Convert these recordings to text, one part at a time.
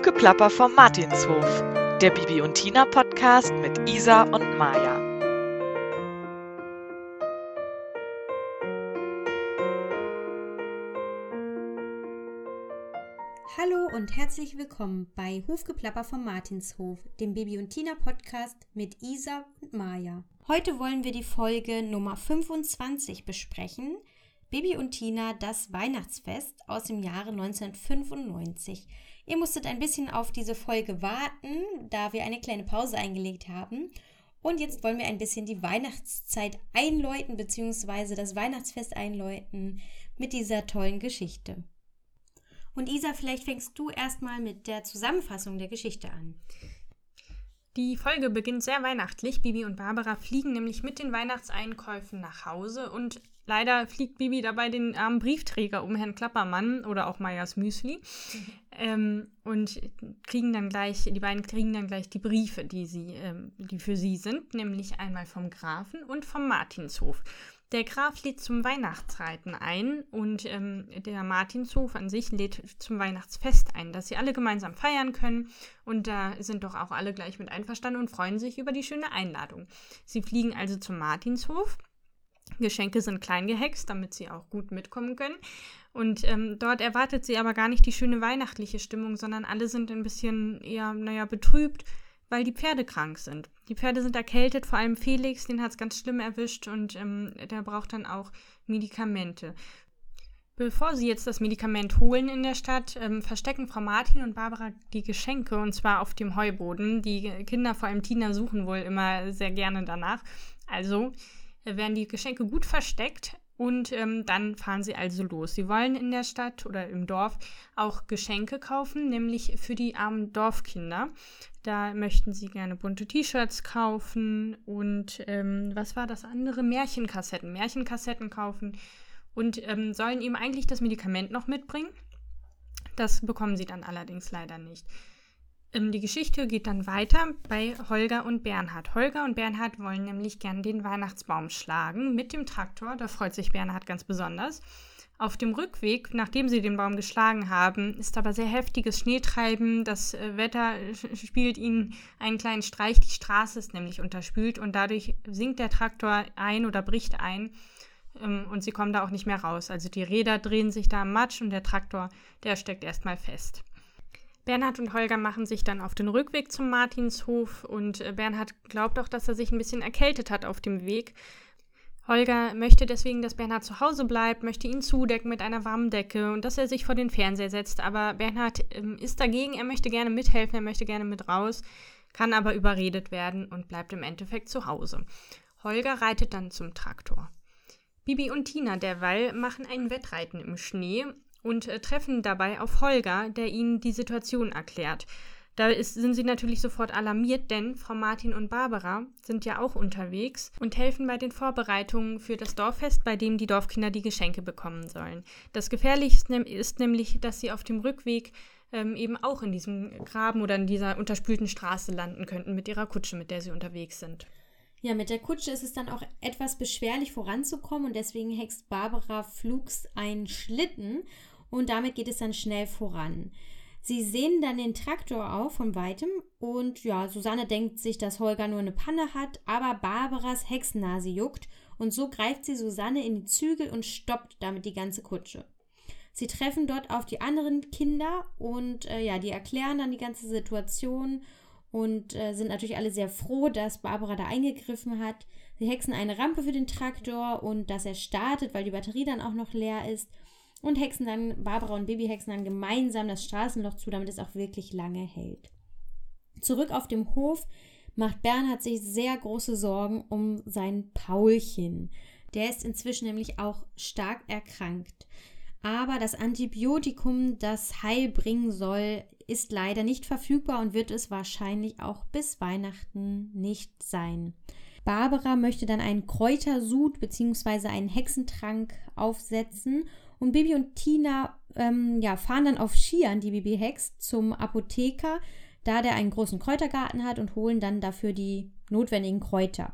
Hufgeplapper vom Martinshof, der Bibi und Tina Podcast mit Isa und Maja. Hallo und herzlich willkommen bei Hufgeplapper vom Martinshof, dem Bibi und Tina Podcast mit Isa und Maja. Heute wollen wir die Folge Nummer 25 besprechen. Bibi und Tina, das Weihnachtsfest aus dem Jahre 1995. Ihr musstet ein bisschen auf diese Folge warten, da wir eine kleine Pause eingelegt haben. Und jetzt wollen wir ein bisschen die Weihnachtszeit einläuten, beziehungsweise das Weihnachtsfest einläuten mit dieser tollen Geschichte. Und Isa, vielleicht fängst du erstmal mit der Zusammenfassung der Geschichte an. Die Folge beginnt sehr weihnachtlich. Bibi und Barbara fliegen nämlich mit den Weihnachtseinkäufen nach Hause und leider fliegt Bibi dabei den armen Briefträger um Herrn Klappermann oder auch Meyers Müsli ähm, und kriegen dann gleich, die beiden kriegen dann gleich die Briefe, die sie, ähm, die für sie sind, nämlich einmal vom Grafen und vom Martinshof. Der Graf lädt zum Weihnachtsreiten ein und ähm, der Martinshof an sich lädt zum Weihnachtsfest ein, dass sie alle gemeinsam feiern können. Und da sind doch auch alle gleich mit einverstanden und freuen sich über die schöne Einladung. Sie fliegen also zum Martinshof. Geschenke sind klein gehext, damit sie auch gut mitkommen können. Und ähm, dort erwartet sie aber gar nicht die schöne weihnachtliche Stimmung, sondern alle sind ein bisschen eher, naja, betrübt weil die Pferde krank sind. Die Pferde sind erkältet, vor allem Felix, den hat es ganz schlimm erwischt und ähm, der braucht dann auch Medikamente. Bevor sie jetzt das Medikament holen in der Stadt, ähm, verstecken Frau Martin und Barbara die Geschenke und zwar auf dem Heuboden. Die Kinder, vor allem Tina, suchen wohl immer sehr gerne danach. Also werden die Geschenke gut versteckt, und ähm, dann fahren sie also los. Sie wollen in der Stadt oder im Dorf auch Geschenke kaufen, nämlich für die armen Dorfkinder. Da möchten sie gerne bunte T-Shirts kaufen und ähm, was war das andere? Märchenkassetten. Märchenkassetten kaufen und ähm, sollen ihm eigentlich das Medikament noch mitbringen. Das bekommen sie dann allerdings leider nicht. Ähm, die Geschichte geht dann weiter bei Holger und Bernhard. Holger und Bernhard wollen nämlich gern den Weihnachtsbaum schlagen mit dem Traktor. Da freut sich Bernhard ganz besonders. Auf dem Rückweg, nachdem sie den Baum geschlagen haben, ist aber sehr heftiges Schneetreiben. Das äh, Wetter spielt ihnen einen kleinen Streich. Die Straße ist nämlich unterspült und dadurch sinkt der Traktor ein oder bricht ein ähm, und sie kommen da auch nicht mehr raus. Also die Räder drehen sich da am Matsch und der Traktor, der steckt erstmal fest. Bernhard und Holger machen sich dann auf den Rückweg zum Martinshof und äh, Bernhard glaubt auch, dass er sich ein bisschen erkältet hat auf dem Weg. Holger möchte deswegen, dass Bernhard zu Hause bleibt, möchte ihn zudecken mit einer warmen Decke und dass er sich vor den Fernseher setzt. Aber Bernhard ähm, ist dagegen, er möchte gerne mithelfen, er möchte gerne mit raus, kann aber überredet werden und bleibt im Endeffekt zu Hause. Holger reitet dann zum Traktor. Bibi und Tina derweil machen ein Wettreiten im Schnee und äh, treffen dabei auf Holger, der ihnen die Situation erklärt. Da ist, sind sie natürlich sofort alarmiert, denn Frau Martin und Barbara sind ja auch unterwegs und helfen bei den Vorbereitungen für das Dorffest, bei dem die Dorfkinder die Geschenke bekommen sollen. Das Gefährlichste ist nämlich, dass sie auf dem Rückweg ähm, eben auch in diesem Graben oder in dieser unterspülten Straße landen könnten mit ihrer Kutsche, mit der sie unterwegs sind. Ja, mit der Kutsche ist es dann auch etwas beschwerlich voranzukommen und deswegen hext Barbara flugs einen Schlitten und damit geht es dann schnell voran. Sie sehen dann den Traktor auf von weitem und ja, Susanne denkt sich, dass Holger nur eine Panne hat, aber Barbaras Hexennase juckt und so greift sie Susanne in die Zügel und stoppt damit die ganze Kutsche. Sie treffen dort auf die anderen Kinder und äh, ja, die erklären dann die ganze Situation und äh, sind natürlich alle sehr froh, dass Barbara da eingegriffen hat. Sie hexen eine Rampe für den Traktor und dass er startet, weil die Batterie dann auch noch leer ist und hexen dann, Barbara und Baby hexen dann gemeinsam das Straßenloch zu, damit es auch wirklich lange hält. Zurück auf dem Hof macht Bernhard sich sehr große Sorgen um sein Paulchen. Der ist inzwischen nämlich auch stark erkrankt. Aber das Antibiotikum, das Heil bringen soll, ist leider nicht verfügbar und wird es wahrscheinlich auch bis Weihnachten nicht sein. Barbara möchte dann einen Kräutersud bzw. einen Hexentrank aufsetzen und Bibi und Tina ähm, ja, fahren dann auf Skiern, die Bibi Hex, zum Apotheker, da der einen großen Kräutergarten hat und holen dann dafür die notwendigen Kräuter.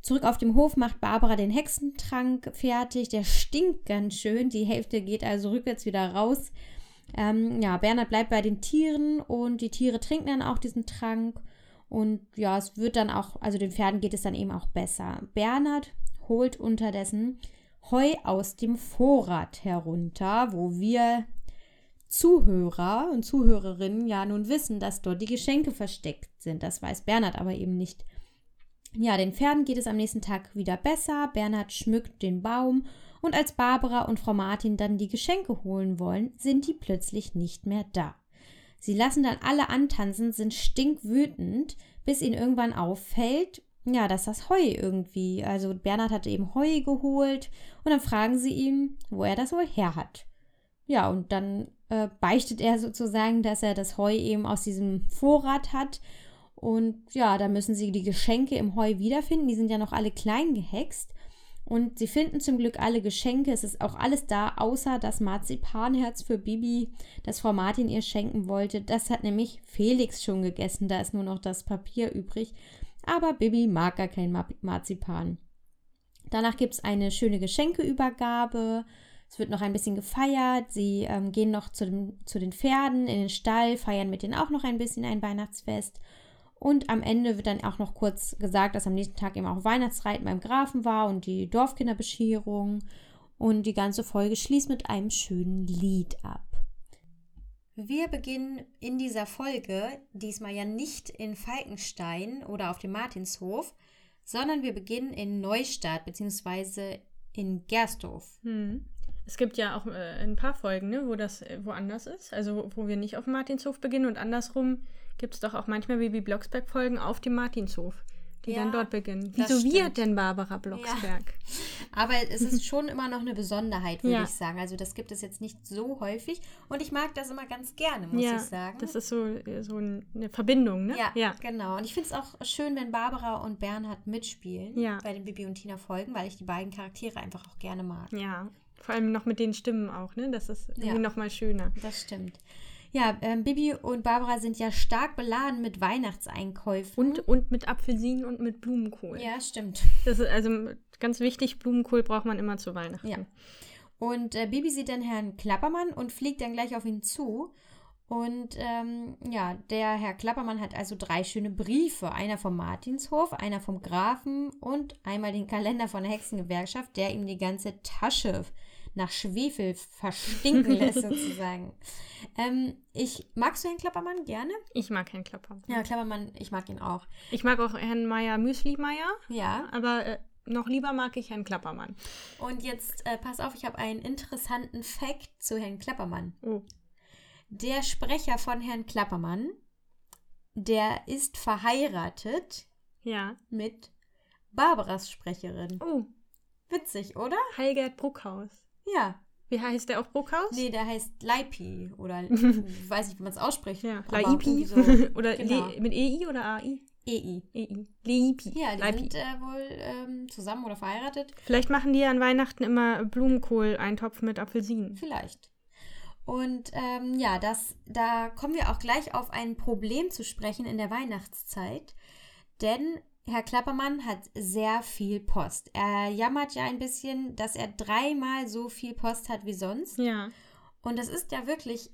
Zurück auf dem Hof macht Barbara den Hexentrank fertig. Der stinkt ganz schön. Die Hälfte geht also rückwärts wieder raus. Ähm, ja, Bernhard bleibt bei den Tieren und die Tiere trinken dann auch diesen Trank. Und ja, es wird dann auch, also den Pferden geht es dann eben auch besser. Bernhard holt unterdessen Heu aus dem Vorrat herunter, wo wir Zuhörer und Zuhörerinnen ja nun wissen, dass dort die Geschenke versteckt sind. Das weiß Bernhard aber eben nicht. Ja, den Pferden geht es am nächsten Tag wieder besser. Bernhard schmückt den Baum und als Barbara und Frau Martin dann die Geschenke holen wollen, sind die plötzlich nicht mehr da. Sie lassen dann alle antanzen, sind stinkwütend, bis ihnen irgendwann auffällt, ja, dass das Heu irgendwie, also Bernhard hatte eben Heu geholt und dann fragen sie ihn, wo er das wohl her hat. Ja, und dann äh, beichtet er sozusagen, dass er das Heu eben aus diesem Vorrat hat. Und ja, da müssen sie die Geschenke im Heu wiederfinden. Die sind ja noch alle klein gehext. Und sie finden zum Glück alle Geschenke. Es ist auch alles da, außer das Marzipanherz für Bibi, das Frau Martin ihr schenken wollte. Das hat nämlich Felix schon gegessen. Da ist nur noch das Papier übrig. Aber Bibi mag gar kein Marzipan. Danach gibt es eine schöne Geschenkeübergabe. Es wird noch ein bisschen gefeiert. Sie ähm, gehen noch zu, dem, zu den Pferden in den Stall, feiern mit denen auch noch ein bisschen ein Weihnachtsfest. Und am Ende wird dann auch noch kurz gesagt, dass am nächsten Tag eben auch Weihnachtsreiten beim Grafen war und die Dorfkinderbescherung. Und die ganze Folge schließt mit einem schönen Lied ab. Wir beginnen in dieser Folge diesmal ja nicht in Falkenstein oder auf dem Martinshof, sondern wir beginnen in Neustadt bzw. in Gersdorf. Hm. Es gibt ja auch äh, ein paar Folgen, ne, wo das äh, woanders ist, also wo wir nicht auf dem Martinshof beginnen und andersrum gibt es doch auch manchmal wie Blocksberg-Folgen auf dem Martinshof, die ja, dann dort beginnen. Wieso wir denn Barbara Blocksberg? Ja. Aber es ist schon immer noch eine Besonderheit, würde ja. ich sagen. Also das gibt es jetzt nicht so häufig und ich mag das immer ganz gerne, muss ich sagen. Das ist so, so eine Verbindung, ne? Ja, genau. Und ich finde es auch schön, wenn Barbara und Bernhard mitspielen bei den Bibi und Tina Folgen, weil ich die beiden Charaktere einfach auch gerne mag. Ja, vor allem noch mit den Stimmen auch, ne? Das ist irgendwie ja, noch mal schöner. Das stimmt. Ja, ähm, Bibi und Barbara sind ja stark beladen mit Weihnachtseinkäufen. Und, und mit Apfelsinen und mit Blumenkohl. Ja, stimmt. Das ist also ganz wichtig, Blumenkohl braucht man immer zu Weihnachten. Ja. Und äh, Bibi sieht dann Herrn Klappermann und fliegt dann gleich auf ihn zu. Und ähm, ja, der Herr Klappermann hat also drei schöne Briefe. Einer vom Martinshof, einer vom Grafen und einmal den Kalender von der Hexengewerkschaft, der ihm die ganze Tasche nach Schwefel verstinken lässt, sozusagen. Ähm, ich, magst du Herrn Klappermann gerne? Ich mag Herrn Klappermann. Ja, Klappermann, ich mag ihn auch. Ich mag auch Herrn Meier Müsli-Meier. Ja. Aber äh, noch lieber mag ich Herrn Klappermann. Und jetzt, äh, pass auf, ich habe einen interessanten Fact zu Herrn Klappermann. Oh. Der Sprecher von Herrn Klappermann, der ist verheiratet ja. mit Barbaras Sprecherin. Oh. Witzig, oder? Heilgert Bruckhaus. Ja. Wie heißt der auch Bruckhaus? Nee, der heißt Leipi oder weiß nicht, wie man es ausspricht. Ja, Leipi. So, oder genau. mit EI oder AI? EI. EI. Leipi. Ja, die Leipi. sind äh, wohl ähm, zusammen oder verheiratet. Vielleicht machen die ja an Weihnachten immer Blumenkohl-Eintopf mit Apfelsinen. Vielleicht. Und ähm, ja, das, da kommen wir auch gleich auf ein Problem zu sprechen in der Weihnachtszeit. Denn Herr Klappermann hat sehr viel Post. Er jammert ja ein bisschen, dass er dreimal so viel Post hat wie sonst. Ja. Und das ist ja wirklich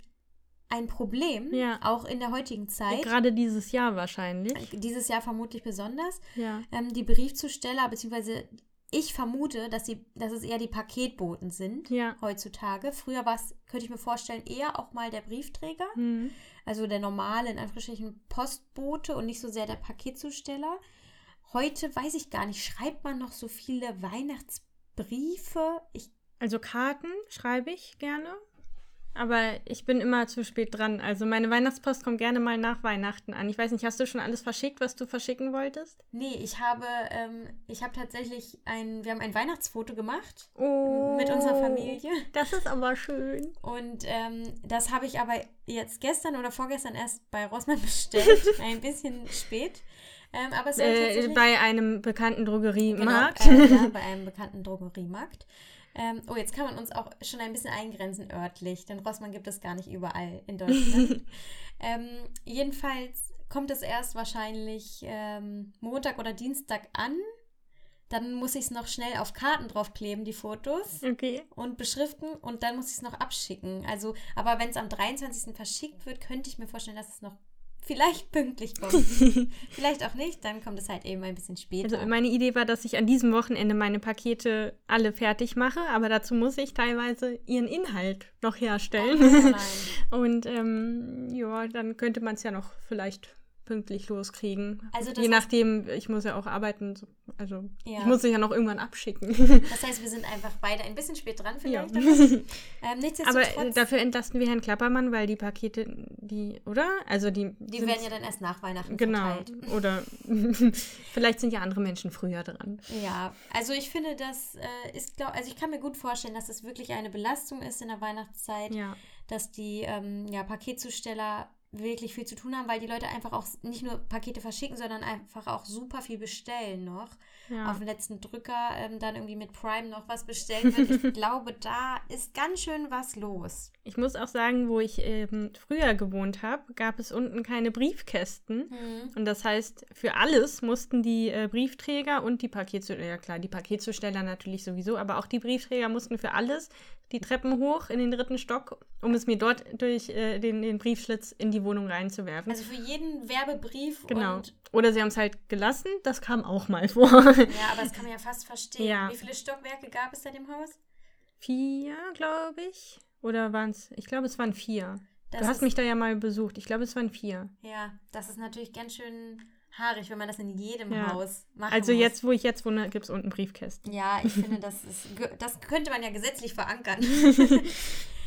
ein Problem, ja. auch in der heutigen Zeit. Gerade dieses Jahr wahrscheinlich. Dieses Jahr vermutlich besonders. Ja. Ähm, die Briefzusteller, beziehungsweise ich vermute, dass, sie, dass es eher die Paketboten sind ja. heutzutage. Früher war es, könnte ich mir vorstellen, eher auch mal der Briefträger. Mhm. Also der normale, in Anführungsstrichen, Postbote und nicht so sehr der Paketzusteller. Heute weiß ich gar nicht, schreibt man noch so viele Weihnachtsbriefe? Ich also Karten schreibe ich gerne. Aber ich bin immer zu spät dran. Also meine Weihnachtspost kommt gerne mal nach Weihnachten an. Ich weiß nicht, hast du schon alles verschickt, was du verschicken wolltest? Nee, ich habe, ähm, ich habe tatsächlich ein, wir haben ein Weihnachtsfoto gemacht oh, mit unserer Familie. Das ist aber schön. Und ähm, das habe ich aber jetzt gestern oder vorgestern erst bei Rossmann bestellt. ein bisschen spät. Ähm, aber es äh, bei einem bekannten Drogeriemarkt. Genau, äh, ja, bei einem bekannten Drogeriemarkt. Ähm, oh, jetzt kann man uns auch schon ein bisschen eingrenzen örtlich, denn Rossmann gibt es gar nicht überall in Deutschland. ähm, jedenfalls kommt es erst wahrscheinlich ähm, Montag oder Dienstag an. Dann muss ich es noch schnell auf Karten draufkleben, die Fotos. Okay. Und beschriften und dann muss ich es noch abschicken. Also, aber wenn es am 23. verschickt wird, könnte ich mir vorstellen, dass es noch vielleicht pünktlich kommt. vielleicht auch nicht, dann kommt es halt eben ein bisschen später. Also meine Idee war, dass ich an diesem Wochenende meine Pakete alle fertig mache, aber dazu muss ich teilweise ihren Inhalt noch herstellen. Oh. Und ähm, ja, dann könnte man es ja noch vielleicht pünktlich loskriegen. Also das Je nachdem, ich muss ja auch arbeiten, so- also Ja. ich muss es ja noch irgendwann abschicken. Das heißt, wir sind einfach beide ein bisschen spät dran Ja. vielleicht. damit. Ähm, Aber äh, dafür entlasten wir Herrn Klappermann, weil die Pakete, die, oder? Also die. die werden ja dann erst nach Weihnachten Genau. verteilt. Oder vielleicht sind ja andere Menschen früher dran. Ja, also ich finde, das äh, ist, glaub, also ich kann mir gut vorstellen, dass das wirklich eine Belastung ist in der Weihnachtszeit, Ja. dass die ähm, ja, Paketzusteller wirklich viel zu tun haben, weil die Leute einfach auch nicht nur Pakete verschicken, sondern einfach auch super viel bestellen noch. Ja. Auf den letzten Drücker ähm, dann irgendwie mit Prime noch was bestellt wird. Ich glaube, da ist ganz schön was los. Ich muss auch sagen, wo ich ähm, früher gewohnt habe, gab es unten keine Briefkästen. Und das heißt, für alles mussten die äh, Briefträger und die Paketzusteller, ja klar, die Paketzusteller natürlich sowieso, aber auch die Briefträger mussten für alles die Treppen hoch in den dritten Stock, um es mir dort durch äh, den, den Briefschlitz in die Wohnung reinzuwerfen. Also für jeden Werbebrief genau. und Oder sie haben es halt gelassen, das kam auch mal vor. ja, aber das kann man ja fast verstehen. Ja. Wie viele Stockwerke gab es da im Haus? vier, glaube ich. Oder waren es, ich glaube, es waren vier. Das du hast mich da ja mal besucht. Ich glaube, es waren vier. Ja, das ist natürlich ganz schön haarig, wenn man das in jedem Ja. Haus machen Also muss. jetzt, wo ich jetzt wohne, gibt es unten Briefkästen. Ja, ich finde, das ist das könnte man ja gesetzlich verankern.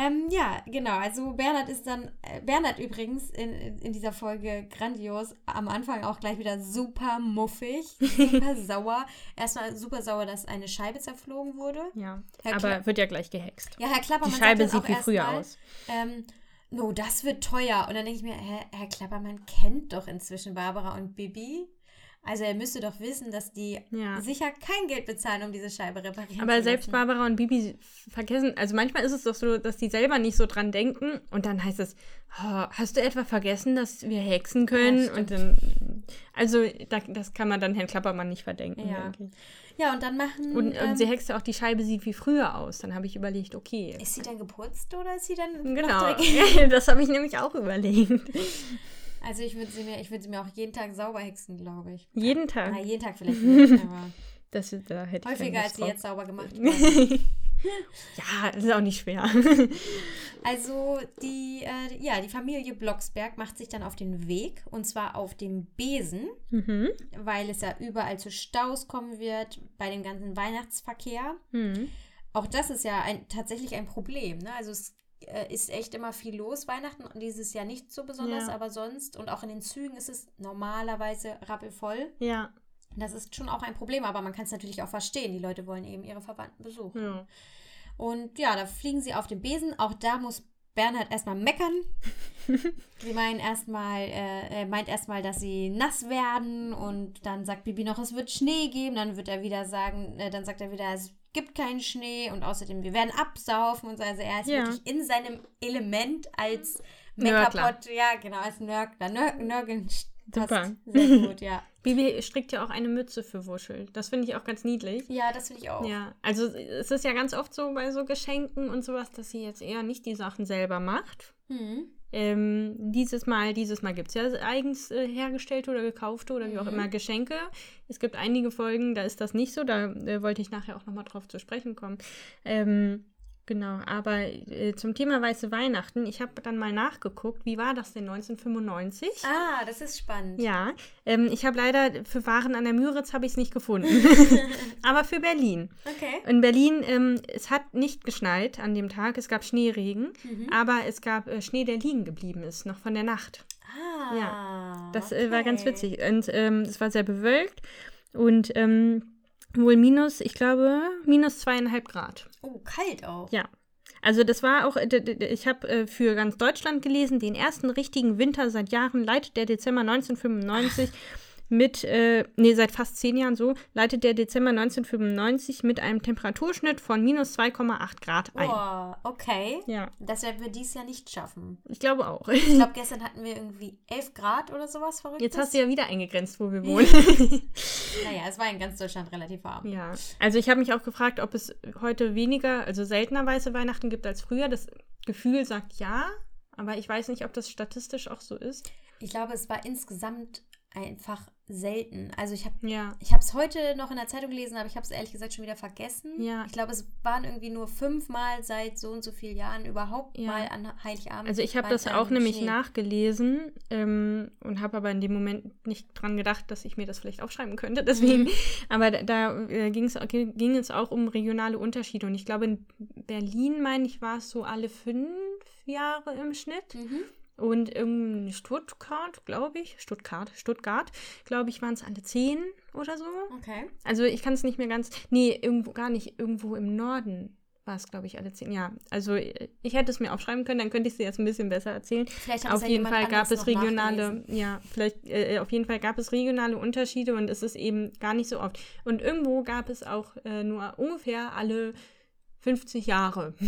ähm, ja, genau. Also Bernhard ist dann, äh, Bernhard übrigens in, in dieser Folge grandios, am Anfang auch gleich wieder super muffig, super sauer. Erstmal super sauer, dass eine Scheibe zerflogen wurde. Ja. Herr Aber Kla- wird ja gleich gehext. Ja, Herr Klappermann Die Scheibe sieht wie früher mal, aus. Ähm, no, das wird teuer. Und dann denke ich mir, Herr, Herr Klappermann kennt doch inzwischen Barbara und Bibi. Also er müsste doch wissen, dass die Ja. sicher kein Geld bezahlen, um diese Scheibe reparieren Aber zu selbst. Barbara und Bibi vergessen, also manchmal ist es doch so, dass die selber nicht so dran denken und dann heißt es, oh, hast du etwa vergessen, dass wir hexen können? Ja, und dann, also da, das kann man dann Herrn Klappermann nicht verdenken. Ja. denke ich. Ja, und dann machen. Und, ähm, und sie hext ja auch, die Scheibe sieht wie früher aus. Dann habe ich überlegt, okay. ist sie dann geputzt oder ist sie dann Genau, das habe ich nämlich auch überlegt. Also ich würde sie mir, ich würde sie mir auch jeden Tag sauber hexen, glaube ich. Jeden Tag. Na, jeden Tag vielleicht nicht, aber Das, da hätte ich häufiger als sie jetzt sauber gemacht werden. ja, das ist auch nicht schwer. Also die, äh, ja, die Familie Blocksberg macht sich dann auf den Weg und zwar auf dem Besen, mhm. weil es ja überall zu Staus kommen wird bei dem ganzen Weihnachtsverkehr. Mhm. Auch das ist ja ein, tatsächlich ein Problem. Ne? Also es äh, ist echt immer viel los Weihnachten und dieses Jahr nicht so besonders, Ja. aber sonst und auch in den Zügen ist es normalerweise rappelvoll. Ja. Das ist schon auch ein Problem, aber man kann es natürlich auch verstehen. Die Leute wollen eben ihre Verwandten besuchen. ja. Und ja, da fliegen sie auf den Besen. Auch da muss Bernhard erstmal meckern. sie meinen erstmal, äh, er meint erstmal, dass sie nass werden und dann sagt Bibi noch, es wird Schnee geben. Dann wird er wieder sagen, äh, dann sagt er wieder, es gibt keinen Schnee und außerdem, wir werden absaufen und so. Also er ist Ja. wirklich in seinem Element als. Meckerpot, ja, genau, als Nörgler. Nör Nörgeln Super. sehr gut, ja. Bibi strickt ja auch eine Mütze für Wuschel. Das finde ich auch ganz niedlich. Ja, das finde ich auch. Ja, also es ist ja ganz oft so bei so Geschenken und sowas, dass sie jetzt eher nicht die Sachen selber macht. Hm. Ähm, dieses Mal, dieses Mal gibt es ja eigens äh, hergestellte oder gekaufte oder wie auch Mhm. immer Geschenke. Es gibt einige Folgen, da ist das nicht so. Da äh, wollte ich nachher auch nochmal drauf zu sprechen kommen. Ähm, genau, aber äh, zum Thema Weiße Weihnachten, ich habe dann mal nachgeguckt, wie war das denn 1995? Ah, das ist spannend. Ja, ähm, ich habe leider für Waren an der Müritz habe ich es nicht gefunden. aber für Berlin. Okay. In Berlin, ähm, es hat nicht geschneit an dem Tag, es gab Schneeregen, Mhm. aber es gab äh, Schnee, der liegen geblieben ist, noch von der Nacht. Ah. Das äh, war ganz okay. witzig. Und ähm, es war sehr bewölkt und ähm, wohl minus, ich glaube, minus zweieinhalb Grad. Oh, kalt auch. Ja. Also das war auch, ich habe äh, für ganz Deutschland gelesen, den ersten richtigen Winter seit Jahren leitet der Dezember 1995. mit, äh, nee, seit fast zehn Jahren so, leitet der Dezember 1995 mit einem Temperaturschnitt von minus 2,8 Grad ein. Oh, okay. Ja, Das werden wir dieses Jahr nicht schaffen. ich glaube auch. Ich glaube, gestern hatten wir irgendwie 11 Grad oder sowas verrücktes. Jetzt hast du ja wieder eingegrenzt, wo wir wohnen. Naja, es war in ganz Deutschland relativ warm. ja, also ich habe mich auch gefragt, ob es heute weniger, also seltener weiße Weihnachten gibt als früher. Das Gefühl sagt ja, aber ich weiß nicht, ob das statistisch auch so ist. Ich glaube, es war insgesamt einfach selten. Also ich habe Ja, ich habe es heute noch in der Zeitung gelesen, aber ich habe es ehrlich gesagt schon wieder vergessen. Ja. Ich glaube, es waren irgendwie nur fünfmal seit so und so vielen Jahren überhaupt Ja. mal an Heiligabend. also ich habe das auch nämlich Schnee. nachgelesen ähm, und habe aber in dem Moment nicht dran gedacht, dass ich mir das vielleicht aufschreiben könnte. Deswegen, aber da, da äh, ging's, ging es auch um regionale Unterschiede und ich glaube, in Berlin, meine ich, war es so alle fünf Jahre im Schnitt. Mhm. Und in Stuttgart, glaube ich, Stuttgart, Stuttgart, glaube ich, waren es alle zehn oder so. Okay. Also ich kann es nicht mehr ganz. Nee, irgendwo gar nicht. Irgendwo im Norden war es, glaube ich, alle zehn. Ja, also äh, ich hätte es mir aufschreiben können, dann könnte ich es dir jetzt ein bisschen besser erzählen. Vielleicht Auf es ja jeden Fall gab es regionale, ja, vielleicht, äh, auf jeden Fall gab es regionale Unterschiede und es ist eben gar nicht so oft. Und irgendwo gab es auch äh, nur ungefähr alle 50 Jahre.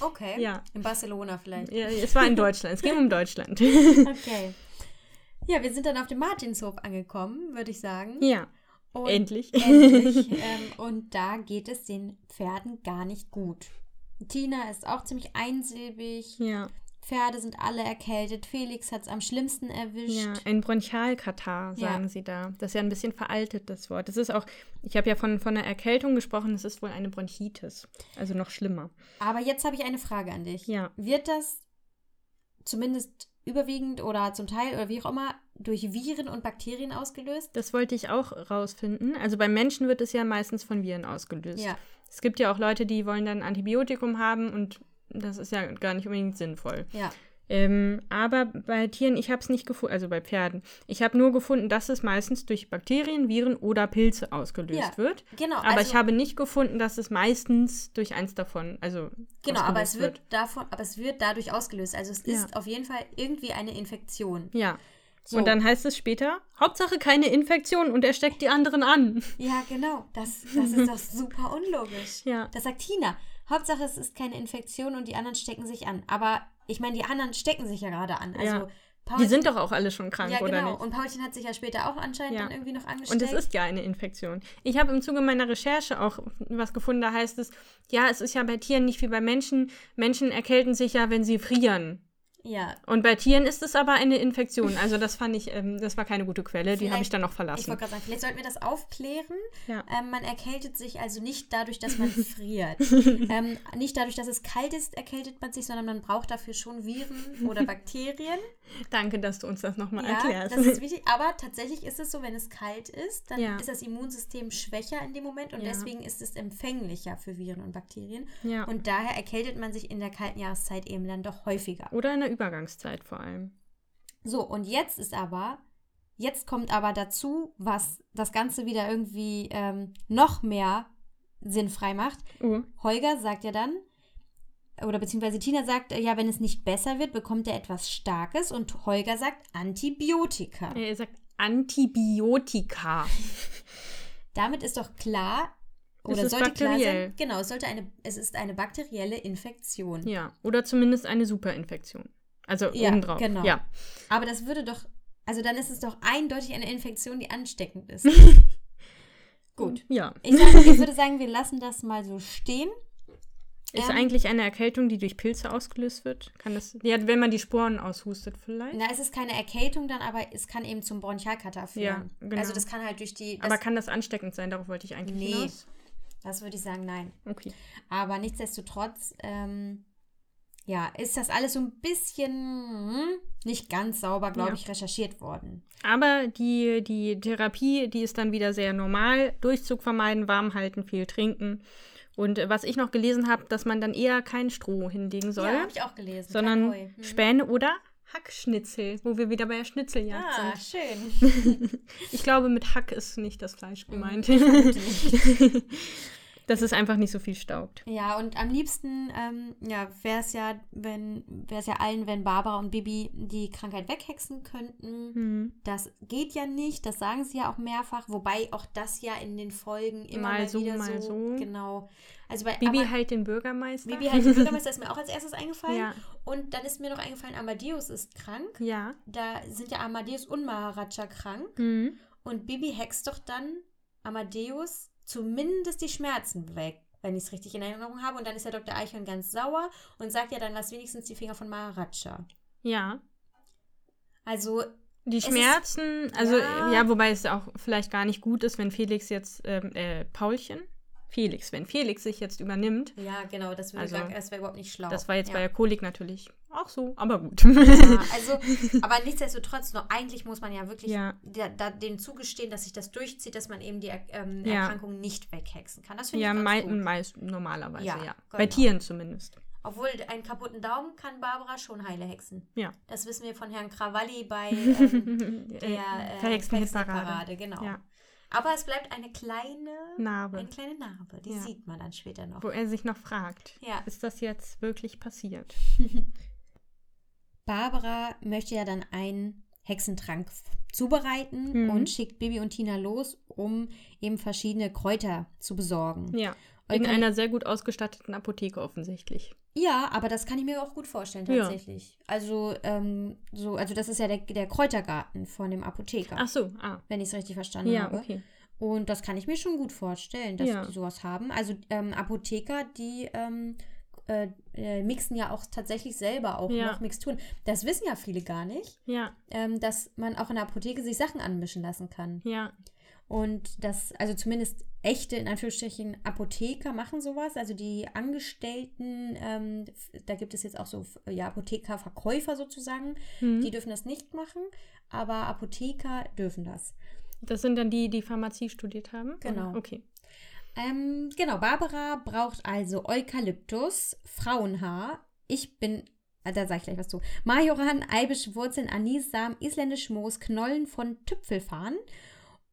Okay. Ja. In Barcelona vielleicht. ja, es war in Deutschland. Es ging um Deutschland. Okay. Ja, wir sind dann auf dem Martinshof angekommen, würde ich sagen. ja, Und endlich. Endlich. ähm, und da geht es den Pferden gar nicht gut. Tina ist auch ziemlich einsilbig. ja. Pferde sind alle erkältet. Felix hat es am schlimmsten erwischt. Ja, ein Bronchialkatar, Ja. sagen sie da. Das ist ja ein bisschen veraltet, das Wort. Das ist auch, ich habe ja von, von einer Erkältung gesprochen, es ist wohl eine Bronchitis. Also noch schlimmer. Aber jetzt habe ich eine Frage an dich. Ja. Wird das zumindest überwiegend oder zum Teil oder wie auch immer durch Viren und Bakterien ausgelöst? Das wollte ich auch rausfinden. Also beim Menschen wird es ja meistens von Viren ausgelöst. Ja. Es gibt ja auch Leute, die wollen dann ein Antibiotikum haben und das ist ja gar nicht unbedingt sinnvoll. Ja. Ähm, aber bei Tieren, ich habe es nicht gefunden, also bei Pferden. Ich habe nur gefunden, dass es meistens durch Bakterien, Viren oder Pilze ausgelöst Ja, wird. Genau. Aber also, ich habe nicht gefunden, dass es meistens durch eins davon, also Genau, aber es ausgelöst wird davon, aber es wird dadurch ausgelöst. Also es Ja. ist auf jeden Fall irgendwie eine Infektion. Ja. So. Und dann heißt es später, Hauptsache keine Infektion und er steckt die anderen an. Ja, genau. Das, das ist doch super unlogisch. Ja. Das sagt Tina. Hauptsache, es ist keine Infektion und die anderen stecken sich an. Aber ich meine, die anderen stecken sich ja gerade an. Also Ja. Paulchen, Die sind doch auch alle schon krank, ja, genau. oder nicht? Und Paulchen hat sich ja später auch anscheinend Ja. dann irgendwie noch Und angesteckt. es ist ja eine Infektion. Ich habe im Zuge meiner Recherche auch was gefunden, da heißt es, ja, es ist ja bei Tieren nicht wie bei Menschen. Menschen erkälten sich ja, wenn sie frieren. Ja, Und bei Tieren ist es aber eine Infektion. Also das fand ich, ähm, das war keine gute Quelle, die habe Vielleicht- ich dann noch ich verlassen. wollte gerade sagen, vielleicht sollten wir das aufklären. Ja. Ähm, man erkältet sich also nicht dadurch, dass man friert. ähm, nicht dadurch, dass es kalt ist, erkältet man sich, sondern man braucht dafür schon Viren oder Bakterien. Danke, dass du uns das nochmal Ja, erklärst. das ist wichtig. Aber tatsächlich ist es so, wenn es kalt ist, dann Ja. ist das Immunsystem schwächer in dem Moment und Ja. deswegen ist es empfänglicher für Viren und Bakterien. ja. Und daher erkältet man sich in der kalten Jahreszeit eben dann doch häufiger. Oder in der Übergangszeit vor allem. So, und jetzt ist aber, jetzt kommt aber dazu, was das Ganze wieder irgendwie ähm, noch mehr sinnfrei macht. Oh. Holger sagt ja dann, oder beziehungsweise Tina sagt, äh, ja, wenn es nicht besser wird, bekommt er etwas Starkes und Holger sagt Antibiotika. Er sagt Antibiotika. Damit ist doch klar, Es oder ist sollte klar sein, genau, es, sollte eine, es ist eine bakterielle Infektion. Ja, oder zumindest eine Superinfektion. Also Ja, obendrauf. genau. Ja. Aber das würde doch, also dann ist es doch eindeutig eine Infektion, die ansteckend ist. Gut. Ja. Ich, sag, ich würde sagen, wir lassen das mal so stehen. Ist Ähm, eigentlich eine Erkältung, die durch Pilze ausgelöst wird? Kann das, ja, wenn man die Sporen aushustet vielleicht? Na, es ist keine Erkältung dann, aber es kann eben zum Bronchialkatar führen. Ja, genau. Also das kann halt durch die, Aber kann das ansteckend sein? Darauf wollte ich eigentlich Nee. hinaus. das würde ich sagen, nein. Okay. Aber nichtsdestotrotz, ähm, ja, ist das alles so ein bisschen hm, nicht ganz sauber, glaube Ja. ich, recherchiert worden. Aber die, die Therapie, die ist dann wieder sehr normal. Durchzug vermeiden, warm halten, viel trinken. Und äh, was ich noch gelesen habe, dass man dann eher kein Stroh hinlegen soll, Ja, habe ich auch gelesen. sondern. Hm. Späne oder Hackschnitzel, wo wir wieder bei der Schnitzeljagd Ah, sind. schön. Ich glaube, mit Hack ist nicht das Fleisch gemeint. dass es einfach nicht so viel staubt. Ja, und am liebsten ähm, ja, wäre es ja, wenn wäre es ja allen, wenn Barbara und Bibi die Krankheit weghexen könnten. Mhm. Das geht ja nicht, das sagen sie ja auch mehrfach, wobei auch das ja in den Folgen immer Mal mal, so, wieder mal so, so. genau. Also bei Bibi aber, halt den Bürgermeister. Bibi halt den Bürgermeister ist mir auch als erstes eingefallen. Ja. Und dann ist mir noch eingefallen, Amadeus ist krank. Ja. Da sind ja Amadeus und Maharaja krank. Mhm. Und Bibi hext doch dann Amadeus zumindest die Schmerzen weg, wenn ich es richtig in Erinnerung habe. Und dann ist ja Dr. Eichhorn ganz sauer und sagt ja dann, lass wenigstens die Finger von Maharaja. Ja. Also, Die ist- Schmerzen, also Ja. ja. wobei es auch vielleicht gar nicht gut ist, wenn Felix jetzt, ähm, äh, Paulchen? Felix, wenn Felix sich jetzt übernimmt. ja, genau, das, würde Also, gar, das wäre überhaupt nicht schlau. Das war jetzt ja. bei der Kolik natürlich auch so, aber gut. Ja, also, aber nichtsdestotrotz, nur eigentlich muss man ja wirklich Ja. da, da, denen zugestehen, dass sich das durchzieht, dass man eben die ähm, Ja. Erkrankung nicht weghexen kann. Das finde ja, ich ganz gut. meist normalerweise, Ja, genau. Bei Tieren zumindest. Obwohl, einen kaputten Daumen kann Barbara schon heile hexen. Ja. Das wissen wir von Herrn Krawalli bei ähm, der äh, Verhexten Hexenparade, genau. Ja. Aber es bleibt eine kleine Narbe. Eine kleine Narbe, die Ja. sieht man dann später noch. Wo er sich noch fragt, Ja. ist das jetzt wirklich passiert? Barbara möchte ja dann einen Hexentrank zubereiten Mhm. und schickt Bibi und Tina los, um eben verschiedene Kräuter zu besorgen. Ja. In einer sehr gut ausgestatteten Apotheke offensichtlich. Ja, aber das kann ich mir auch gut vorstellen, Ja. tatsächlich. Also, ähm, so, also das ist ja der, der Kräutergarten von dem Apotheker, Ach so, ah. wenn ich es richtig verstanden Ja, habe. okay. Und das kann ich mir schon gut vorstellen, dass Ja. die sowas haben. Also ähm, Apotheker, die ähm, äh, äh, mixen ja auch tatsächlich selber auch Ja. noch Mixturen. Das wissen ja viele gar nicht, Ja, ähm, dass man auch in der Apotheke sich Sachen anmischen lassen kann. ja. Und das, also zumindest echte, in Anführungsstrichen, Apotheker machen sowas. Also die Angestellten, ähm, da gibt es jetzt auch so ja, Apothekerverkäufer sozusagen, Hm. die dürfen das nicht machen, aber Apotheker dürfen das. Das sind dann die, die Pharmazie studiert haben? Genau. Okay. Ähm, genau, Barbara braucht also Eukalyptus, Frauenhaar. Ich bin, äh, da sage ich gleich was zu. Majoran, Eibischwurzeln, Anissamen, isländisch Moos, Knollen von Tüpfelfarn.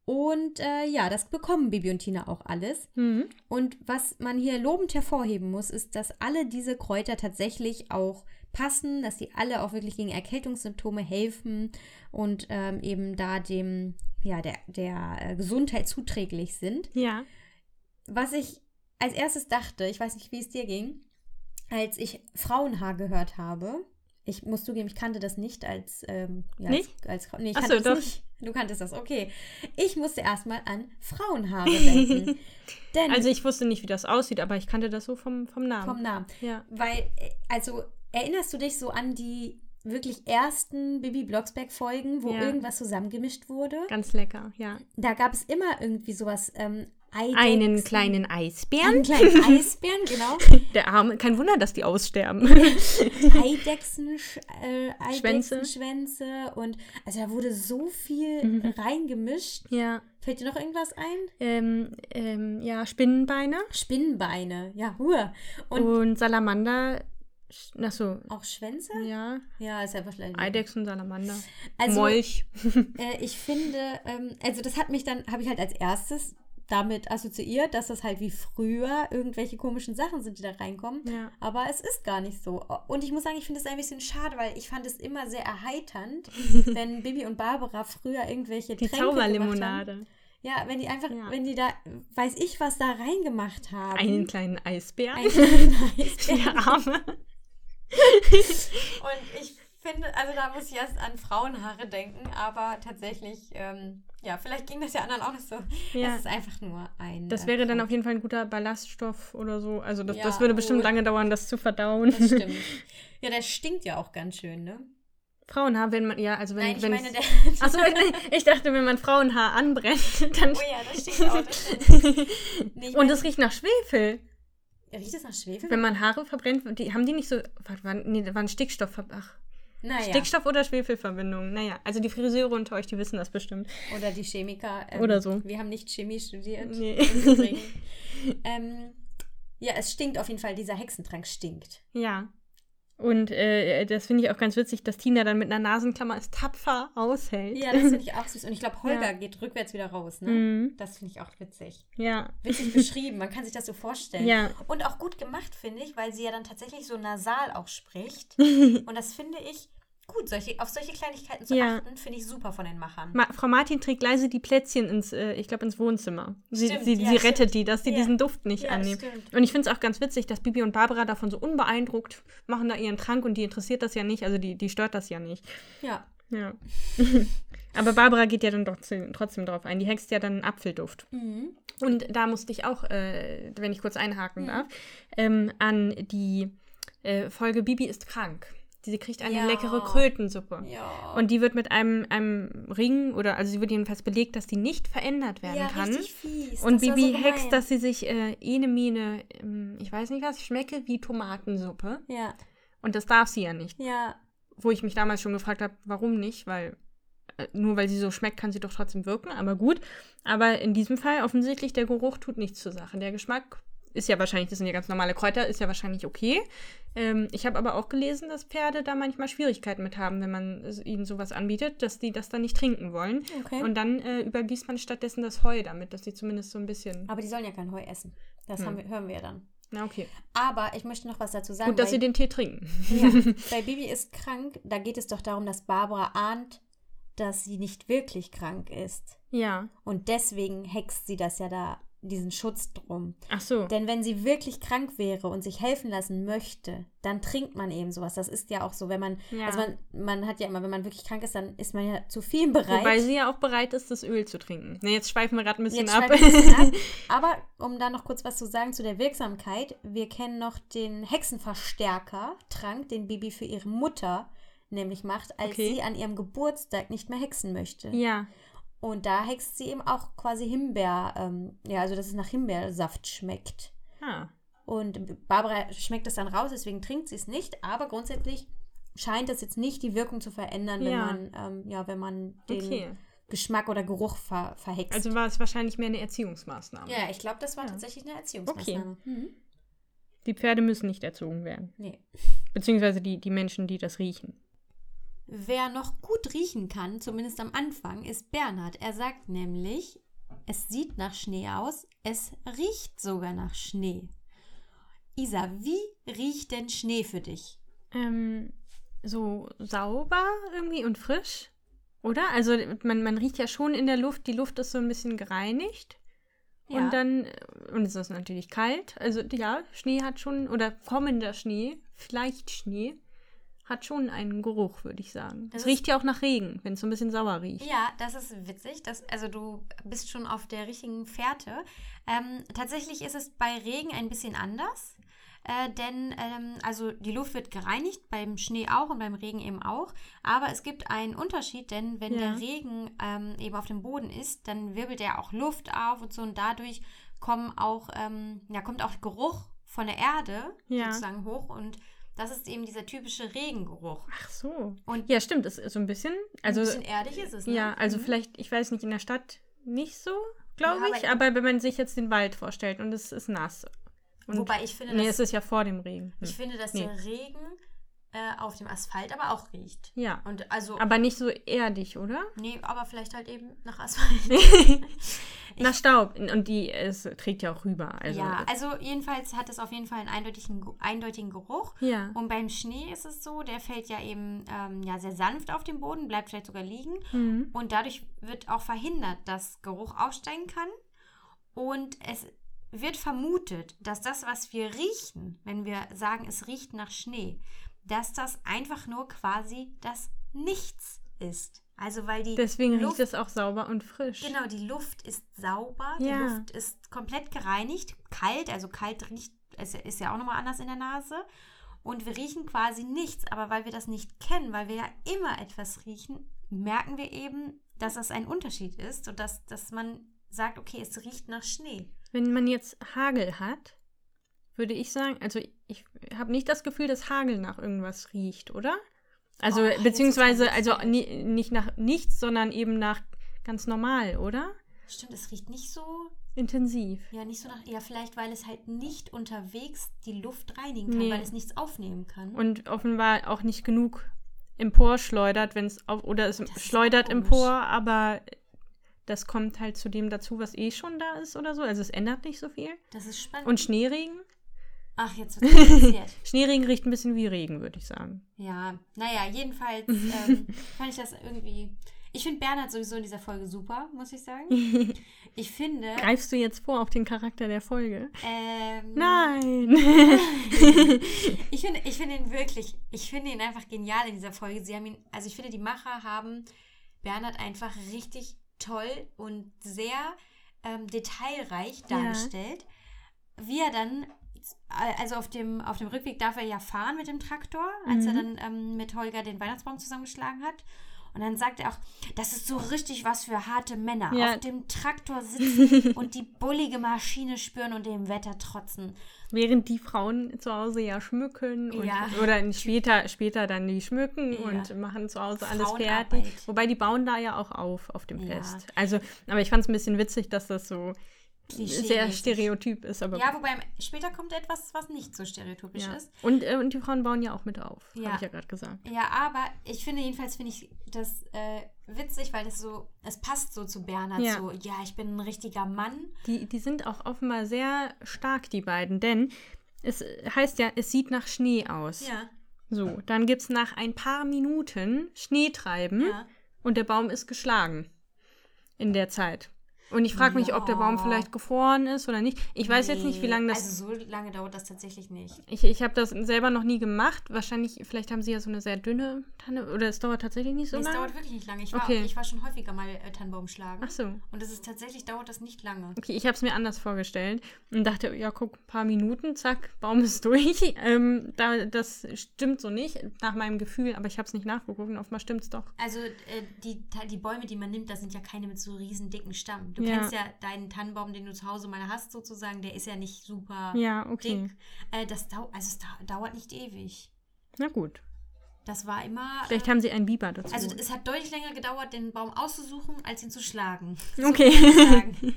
Und äh, ja, das bekommen Bibi und Tina auch alles. Mhm. Und was man hier lobend hervorheben muss, ist, dass alle diese Kräuter tatsächlich auch passen, dass sie alle auch wirklich gegen Erkältungssymptome helfen und ähm, eben da dem, ja, der, der äh, Gesundheit zuträglich sind. Ja. Was ich als erstes dachte, ich weiß nicht, wie es dir ging, als ich Frauenhaar gehört habe. Ich muss zugeben, ich kannte das nicht als, ähm, ja, Nicht? als, als nee, ich Ach kannte so, das doch. nicht. Du kanntest das, okay. Ich musste erstmal an Frauenhaare denken. Denn Also ich wusste nicht, wie das aussieht, aber ich kannte das so vom, vom Namen. vom Namen. ja. Weil, äh, also erinnerst du dich so an die wirklich ersten Bibi Blocksberg-Folgen, wo Ja. irgendwas zusammengemischt wurde? Ganz lecker, ja. Da gab es immer irgendwie sowas, ähm, Eidechsen, Einen kleinen einen Eisbären. kleinen Eisbären, genau. Der Arme, kein Wunder, dass die aussterben. Eidechsen, äh, Schwänze. Eidechsenschwänze und also da wurde so viel Mhm. reingemischt. ja. Fällt dir noch irgendwas ein? Ähm, ähm, ja, Spinnenbeine Spinnenbeine, ja, Hur. Und und, Salamander. Ach so, auch Schwänze? ja. Ja, ist ja wahrscheinlich. Eidechsen, Salamander. Also, Molch. Äh, ich finde, ähm, also das hat mich dann, habe ich halt als erstes damit assoziiert, dass das halt wie früher irgendwelche komischen Sachen sind, die da reinkommen. Ja. Aber es ist gar nicht so. Und ich muss sagen, ich finde es ein bisschen schade, weil ich fand es immer sehr erheiternd, wenn Bibi und Barbara früher irgendwelche Die Tränke gemacht haben. Zauberlimonade. Ja, wenn die einfach, Ja. wenn die da, weiß ich, was da reingemacht haben. Einen kleinen Eisbären. Einen kleinen Eisbären. Der Arme. Und ich finde, also da muss ich erst an Frauenhaare denken, aber tatsächlich, ähm, ja, vielleicht ging das ja anderen auch nicht so. Ja. Es ist einfach nur ein. Das äh, wäre dann Kraut. auf jeden Fall ein guter Ballaststoff oder so. Also das, Ja, das würde bestimmt gut. lange dauern, das zu verdauen. Das stimmt. Ja, der stinkt ja auch ganz schön, ne? Frauenhaar, wenn man, ja, also wenn, Nein, ich wenn meine, der. Achso, ich dachte, wenn man Frauenhaar anbrennt, dann. Oh ja, das stinkt auch. Das stimmt. Nee, Und es riecht nach Schwefel. riecht das nach Schwefel? Wenn man Haare verbrennt, die, haben die nicht so. Waren, nee, da waren Stickstoff. Ach, naja. Stickstoff oder Schwefelverbindung. Naja, also die Friseure unter euch, die wissen das bestimmt. Oder die Chemiker. ähm, Oder so. Wir haben nicht Chemie studiert. Nee. ähm, ja, es stinkt auf jeden Fall. Dieser Hexentrank stinkt. Ja. Und äh, das finde ich auch ganz witzig, dass Tina dann mit einer Nasenklammer es tapfer aushält. Ja, das finde ich auch süß. Und ich glaube, Holger Ja. geht rückwärts wieder raus. Ne? Mhm. Das finde ich auch witzig. Ja. Witzig beschrieben, man kann sich das so vorstellen. Ja. Und auch gut gemacht, finde ich, weil sie ja dann tatsächlich so nasal auch spricht. Und das finde ich gut. Solche, auf solche Kleinigkeiten zu Ja. achten, finde ich super von den Machern. Ma Frau Martin trägt leise die Plätzchen ins, äh, ich glaube, ins Wohnzimmer. Sie, Stimmt, sie, ja, sie rettet stimmt. die, dass sie Ja. diesen Duft nicht Ja, annehmen. stimmt. Und ich finde es auch ganz witzig, dass Bibi und Barbara davon so unbeeindruckt machen da ihren Trank und die interessiert das ja nicht, also die, die stört das ja nicht. Ja. Ja. Aber Barbara geht ja dann trotzdem, trotzdem drauf ein. Die hext ja dann einen Apfelduft. Mhm. Und da musste ich auch, äh, wenn ich kurz einhaken darf, ähm, an die äh, Folge Bibi ist krank. Sie kriegt eine Ja. leckere Krötensuppe. Ja. Und die wird mit einem, einem Ring oder also sie wird jedenfalls belegt, dass die nicht verändert werden ja, kann. fies. Und Das Bibi so hext, dass sie sich äh, ene Mine, ähm, ich weiß nicht was, schmecke wie Tomatensuppe. Ja, Und das darf sie ja nicht. ja. Wo ich mich damals schon gefragt habe, warum nicht, weil äh, nur weil sie so schmeckt, kann sie doch trotzdem wirken, aber gut. Aber in diesem Fall offensichtlich, der Geruch tut nichts zur Sache. Der Geschmack ist ja wahrscheinlich, das sind ja ganz normale Kräuter, ist ja wahrscheinlich okay. Ähm, ich habe aber auch gelesen, dass Pferde da manchmal Schwierigkeiten mit haben, wenn man ihnen sowas anbietet, dass die das dann nicht trinken wollen. Okay. Und dann äh, übergießt man stattdessen das Heu damit, dass sie zumindest so ein bisschen. Aber die sollen ja kein Heu essen. Das Hm. haben wir, hören wir ja dann. Na, okay. Aber ich möchte noch was dazu sagen. Gut, dass sie den Tee trinken. Ja, bei Bibi ist krank, da geht es doch darum, dass Barbara ahnt, dass sie nicht wirklich krank ist. ja. Und deswegen hext sie das ja da, diesen Schutz drum. Ach so. Denn wenn sie wirklich krank wäre und sich helfen lassen möchte, dann trinkt man eben sowas. Das ist ja auch so, wenn man, Ja. also man, man hat ja immer, wenn man wirklich krank ist, dann ist man ja zu viel bereit. Wobei sie ja auch bereit ist, das Öl zu trinken. Ne, jetzt schweifen wir gerade ein bisschen Jetzt ab. ein bisschen ab. Aber um da noch kurz was zu sagen zu der Wirksamkeit, wir kennen noch den Hexenverstärker-Trank, den Bibi für ihre Mutter nämlich macht, als Okay. sie an ihrem Geburtstag nicht mehr hexen möchte. ja. Und da hext sie eben auch quasi Himbeer, ähm, ja, also dass es nach Himbeersaft schmeckt. Ah. Und Barbara schmeckt es dann raus, deswegen trinkt sie es nicht, aber grundsätzlich scheint das jetzt nicht die Wirkung zu verändern, wenn Ja. man, ähm, ja, wenn man den Okay. Geschmack oder Geruch ver verhext. Also war es wahrscheinlich mehr eine Erziehungsmaßnahme. Ja, ich glaube, das war Ja. tatsächlich eine Erziehungsmaßnahme. Mhm. Die Pferde müssen nicht erzogen werden. Nee. Beziehungsweise die, die Menschen, die das riechen. Wer noch gut riechen kann, zumindest am Anfang, ist Bernhard. Er sagt nämlich, es sieht nach Schnee aus, es riecht sogar nach Schnee. Isa, wie riecht denn Schnee für dich? Ähm, so sauber irgendwie und frisch, oder? Also man, man riecht ja schon in der Luft, die Luft ist so ein bisschen gereinigt. Ja. Und dann, äh, und es ist natürlich kalt. Also ja, Schnee hat schon, oder kommender Schnee, vielleicht Schnee, hat schon einen Geruch, würde ich sagen. Das es riecht ja auch nach Regen, wenn es so ein bisschen sauer riecht. Ja, das ist witzig. Das, also du bist schon auf der richtigen Fährte. Ähm, tatsächlich ist es bei Regen ein bisschen anders. Äh, denn ähm, also die Luft wird gereinigt, beim Schnee auch und beim Regen eben auch. Aber es gibt einen Unterschied, denn wenn Ja. der Regen ähm, eben auf dem Boden ist, dann wirbelt er auch Luft auf und so und dadurch kommen auch, ähm, ja, kommt auch Geruch von der Erde Ja. sozusagen hoch und das ist eben dieser typische Regengeruch. Ach so. Und Ja, stimmt, es ist so ein bisschen. Also, ein bisschen erdig ist es, ne? ja, also Mhm. vielleicht, ich weiß nicht, in der Stadt nicht so, glaube Ja, ich, aber- aber wenn man sich jetzt den Wald vorstellt und es ist nass. Und, Wobei ich finde, nee, dass es ist ja vor dem Regen. Hm. Ich finde, dass Nee. der Regen äh, auf dem Asphalt aber auch riecht. Ja. Und also, Aber nicht so erdig, oder? nee, aber vielleicht halt eben nach Asphalt. Nach Staub. Und die, es trägt ja auch rüber. Also, ja, also jedenfalls hat es auf jeden Fall einen eindeutigen, Ge- eindeutigen Geruch. ja. Und beim Schnee ist es so, der fällt ja eben ähm, ja, sehr sanft auf den Boden, bleibt vielleicht sogar liegen. Mhm. Und dadurch wird auch verhindert, dass Geruch aufsteigen kann. Und es wird vermutet, dass das, was wir riechen, wenn wir sagen, es riecht nach Schnee, dass das einfach nur quasi das Nichts ist. Also weil die Deswegen Luft, riecht es auch sauber und frisch. genau, die Luft ist sauber, Ja. die Luft ist komplett gereinigt, kalt, also kalt riecht, ja- ist ja auch nochmal anders in der Nase. Und wir riechen quasi nichts, aber weil wir das nicht kennen, weil wir ja immer etwas riechen, merken wir eben, dass das ein Unterschied ist und dass, dass man sagt, okay, es riecht nach Schnee. Wenn man jetzt Hagel hat, würde ich sagen, also ich habe nicht das Gefühl, dass Hagel nach irgendwas riecht, oder? Also, Oh, beziehungsweise, also nicht nach nichts, sondern eben nach ganz normal, oder? Stimmt, es riecht nicht so. intensiv. Ja, nicht so nach. Ja, vielleicht, weil es halt nicht unterwegs die Luft reinigen kann, Nee. weil es nichts aufnehmen kann. Und offenbar auch nicht genug emporschleudert, wenn es auf oder es Das schleudert empor, aber das kommt halt zu dem dazu, was eh schon da ist oder so. Also es ändert nicht so viel. das ist spannend. Und Schneeregen? Ach, jetzt wird kompliziert. Schneeregen riecht ein bisschen wie Regen, würde ich sagen. Ja, naja, jedenfalls ähm, fand ich das irgendwie. Ich finde Bernhard sowieso in dieser Folge super, muss ich sagen. Ich finde. Greifst du jetzt vor auf den Charakter der Folge? Ähm, Nein! Ich finde, ich finde ihn wirklich, ich finde ihn einfach genial in dieser Folge. Sie haben ihn, also ich finde, die Macher haben Bernhard einfach richtig toll und sehr ähm, detailreich Ja. dargestellt. Wie er dann, also auf dem, auf dem Rückweg darf er ja fahren mit dem Traktor, als er Mhm. dann ähm, mit Holger den Weihnachtsbaum zusammengeschlagen hat. Und dann sagt er auch, das ist so richtig was für harte Männer. Ja. Auf dem Traktor sitzen und die bullige Maschine spüren und dem Wetter trotzen. Während die Frauen zu Hause ja schmücken und, Ja. oder später, später dann die schmücken Ja. und machen zu Hause alles fertig. Wobei die bauen da ja auch auf, auf dem. Fest. Also, aber ich fand es ein bisschen witzig, dass das so sehr Klischee-mäßig. stereotyp ist. Aber Ja, wobei später kommt etwas, was nicht so stereotypisch ja. ist. Und, äh, und die Frauen bauen ja auch mit auf, Ja. habe ich ja gerade gesagt. Ja, aber ich finde jedenfalls finde ich das äh, witzig, weil das so, es passt so zu Bernhard Ja. so, ja, ich bin ein richtiger Mann. Die, die sind auch offenbar sehr stark, die beiden, denn es heißt ja, es sieht nach Schnee aus. Ja, So, dann gibt es nach ein paar Minuten Schneetreiben ja. und der Baum ist geschlagen in der Zeit. Und ich frage mich, ob der Baum Ja. vielleicht gefroren ist oder nicht. Ich weiß jetzt nicht, wie Nee, lange das. Also so lange dauert das tatsächlich nicht. ich ich habe das selber noch nie gemacht. Wahrscheinlich, vielleicht haben sie ja so eine sehr dünne Tanne. Oder es dauert tatsächlich nicht so Nee, es lange. dauert wirklich nicht lange. Ich war, Okay. ich war schon häufiger mal äh, Tannenbaum schlagen. Ach so. Und es ist tatsächlich, dauert das nicht lange. Okay, ich habe es mir anders vorgestellt und dachte, ja, guck, ein paar Minuten, zack, Baum ist durch. Ähm, da, das stimmt so nicht, nach meinem Gefühl, aber ich habe es nicht nachgeguckt und offenbar stimmt es doch. Also äh, die, die Bäume, die man nimmt, das sind ja keine mit so riesen dicken Stamm. Du Ja. kennst ja deinen Tannenbaum, den du zu Hause mal hast, sozusagen, der ist ja nicht super Ja, okay. dick. Äh, das dau also es dau dauert nicht ewig. Na gut. Das war immer. Vielleicht äh, haben sie einen Biber dazu. also es hat deutlich länger gedauert, den Baum auszusuchen, als ihn zu schlagen. Okay.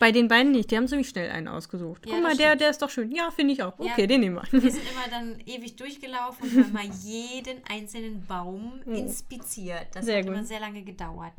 Bei den beiden nicht, die haben ziemlich schnell einen ausgesucht. Ja, Guck mal, der, der ist doch schön. Ja, finde ich auch. Ja. Okay, den nehmen Wir wir. sind immer dann ewig durchgelaufen und haben mal jeden einzelnen Baum Oh. inspiziert. Das Sehr hat gut. immer sehr lange gedauert.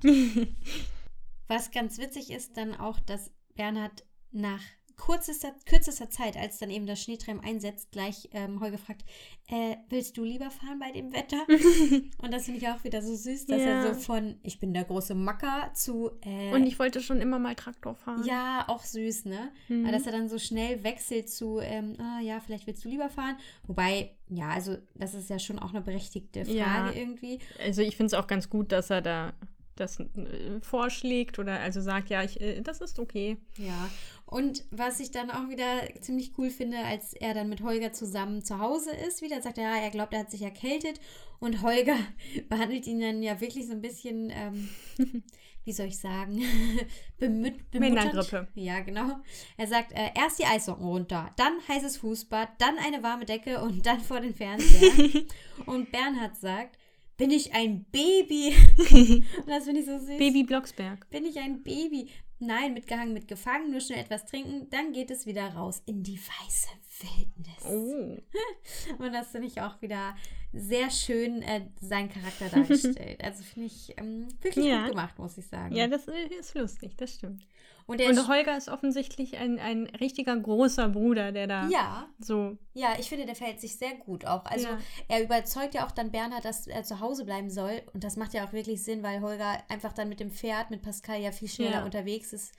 Was ganz witzig ist dann auch, dass Bernhard nach kürzester, kürzester Zeit, als dann eben das Schneetreiben einsetzt, gleich ähm, Holger fragt, äh, willst du lieber fahren bei dem Wetter? und das finde ich auch wieder so süß, dass Ja. er so von, ich bin der große Macker zu, äh, Und ich wollte schon immer mal Traktor fahren. ja, auch süß, ne? Mhm. Aber Dass er dann so schnell wechselt zu, ähm, ah ja, vielleicht willst du lieber fahren. Wobei, ja, also das ist ja schon auch eine berechtigte Frage Ja. irgendwie. Also ich finde es auch ganz gut, dass er da das äh, vorschlägt oder also sagt, ja, ich, äh, das ist okay. Ja. Und was ich dann auch wieder ziemlich cool finde, als er dann mit Holger zusammen zu Hause ist, wieder sagt er, ja, er glaubt, er hat sich erkältet. Und Holger behandelt ihn dann ja wirklich so ein bisschen, ähm, wie soll ich sagen, bemutternd. Männergrippe. Ja, genau. Er sagt, äh, erst die Eissocken runter, dann heißes Fußbad, dann eine warme Decke und dann vor den Fernseher. und Bernhard sagt, bin ich ein Baby? das finde ich so süß. Baby Blocksberg. Bin ich ein Baby? Nein, mitgehangen, mitgefangen, nur schnell etwas trinken, dann geht es wieder raus in die weiße Wildnis. Oh. Und das finde ich auch wieder sehr schön äh, seinen Charakter dargestellt. also finde ich ähm, wirklich Ja. gut gemacht, muss ich sagen. Ja, das äh, ist lustig, das stimmt. und Und Holger ist offensichtlich ein, ein richtiger großer Bruder, der da ja, so. ja, ich finde, der verhält sich sehr gut auch. Also Ja. er überzeugt ja auch dann Bernhard, dass er zu Hause bleiben soll. Und das macht ja auch wirklich Sinn, weil Holger einfach dann mit dem Pferd, mit Pascal ja viel schneller Ja. unterwegs ist.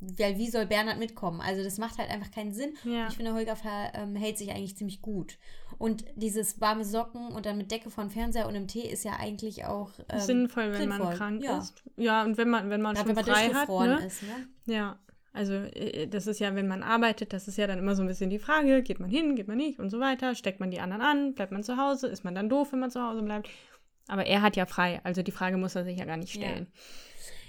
Weil wie soll Bernhard mitkommen? Also das macht halt einfach keinen Sinn. Ja. Ich finde, Holger ähm, hält sich eigentlich ziemlich gut. Und dieses warme Socken und dann mit Decke von Fernseher und einem Tee ist ja eigentlich auch ähm, sinnvoll, wenn man sinnvoll. krank ja. ist. Ja, und wenn man, wenn man Ja, schon wenn man frei hat. Ne? ist, ne? Ja, also äh, das ist ja, wenn man arbeitet, das ist ja dann immer so ein bisschen die Frage, geht man hin, geht man nicht und so weiter, steckt man die anderen an, bleibt man zu Hause, ist man dann doof, wenn man zu Hause bleibt. Aber er hat ja frei, also die Frage muss er sich ja gar nicht Ja. stellen.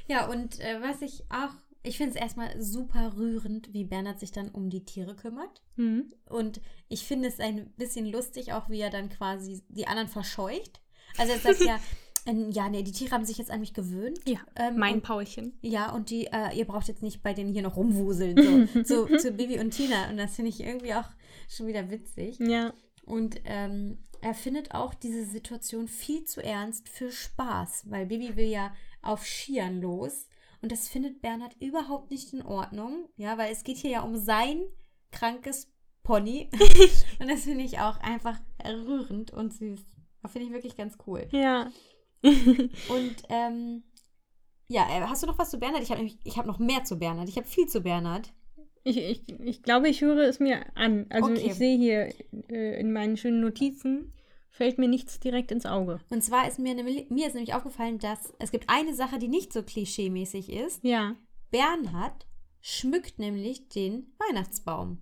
Ja, und äh, was ich auch, ich finde es erstmal super rührend, wie Bernhard sich dann um die Tiere kümmert. Mhm. Und ich finde es ein bisschen lustig, auch wie er dann quasi die anderen verscheucht. Also er sagt ja, ja, nee, die Tiere haben sich jetzt an mich gewöhnt. Ja, Ähm, mein und- Paulchen. Ja, und die, äh, ihr braucht jetzt nicht bei denen hier noch rumwuseln. So, zu, zu Bibi und Tina. Und das finde ich irgendwie auch schon wieder witzig. Ja. Und ähm, er findet auch diese Situation viel zu ernst für Spaß, weil Bibi will ja auf Skiern los. Und das findet Bernhard überhaupt nicht in Ordnung. Ja, weil es geht hier ja um sein krankes Pony. und das finde ich auch einfach rührend und süß. Das finde ich wirklich ganz cool. Ja. Und ähm, ja, äh, hast du noch was zu Bernhard? Ich habe ich hab noch mehr zu Bernhard. Ich habe viel zu Bernhard. Ich, ich, ich glaube, ich höre es mir an. Also Okay. ich sehe hier äh, in meinen schönen Notizen, fällt mir nichts direkt ins Auge. Und zwar ist mir, nämlich- mir ist nämlich aufgefallen, dass es gibt eine Sache, die nicht so klischeemäßig ist. Ja. Bernhard schmückt nämlich den Weihnachtsbaum.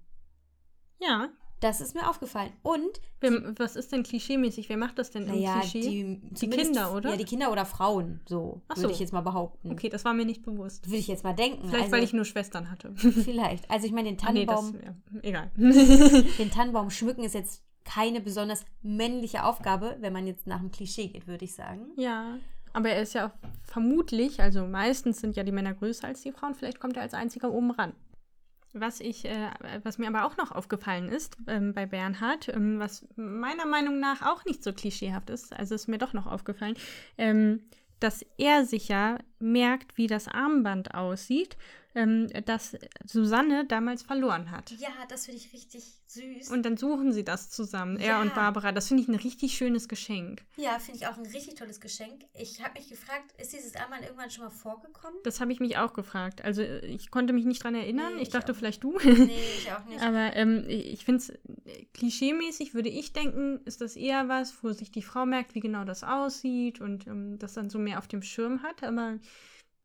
Ja. Das ist mir aufgefallen. Und, Wer, was ist denn klischeemäßig? Wer macht das denn im naja, Klischee? die, Die Kinder, oder? Ja, die Kinder oder Frauen, so Ach würde so. ich jetzt mal behaupten. Okay, das war mir nicht bewusst. Würde ich jetzt mal denken. Vielleicht, also, weil ich nur Schwestern hatte. Vielleicht. Also ich meine, den Ah, nee, das, Tannenbaum, ja, egal. den Tannenbaum schmücken ist jetzt keine besonders männliche Aufgabe, wenn man jetzt nach dem Klischee geht, würde ich sagen. ja. Aber er ist ja auch vermutlich, also meistens sind ja die Männer größer als die Frauen, vielleicht kommt er als einziger oben ran. Was ich, äh, was mir aber auch noch aufgefallen ist ähm, bei Bernhard, ähm, was meiner Meinung nach auch nicht so klischeehaft ist, also ist mir doch noch aufgefallen, ähm, dass er sich ja merkt, wie das Armband aussieht, ähm, das Susanne damals verloren hat. Ja, das finde ich richtig süß. Und dann suchen sie das zusammen, er Ja. und Barbara. Das finde ich ein richtig schönes Geschenk. ja, finde ich auch ein richtig tolles Geschenk. Ich habe mich gefragt, ist dieses Armband irgendwann schon mal vorgekommen? Das habe ich mich auch gefragt. Also äh, ich konnte mich nicht dran erinnern. Nee, ich ich dachte vielleicht du. Nee, ich auch nicht. Aber ähm, ich finde es klischeemäßig, würde ich denken, ist das eher was, wo sich die Frau merkt, wie genau das aussieht und ähm, das dann so mehr auf dem Schirm hat. Aber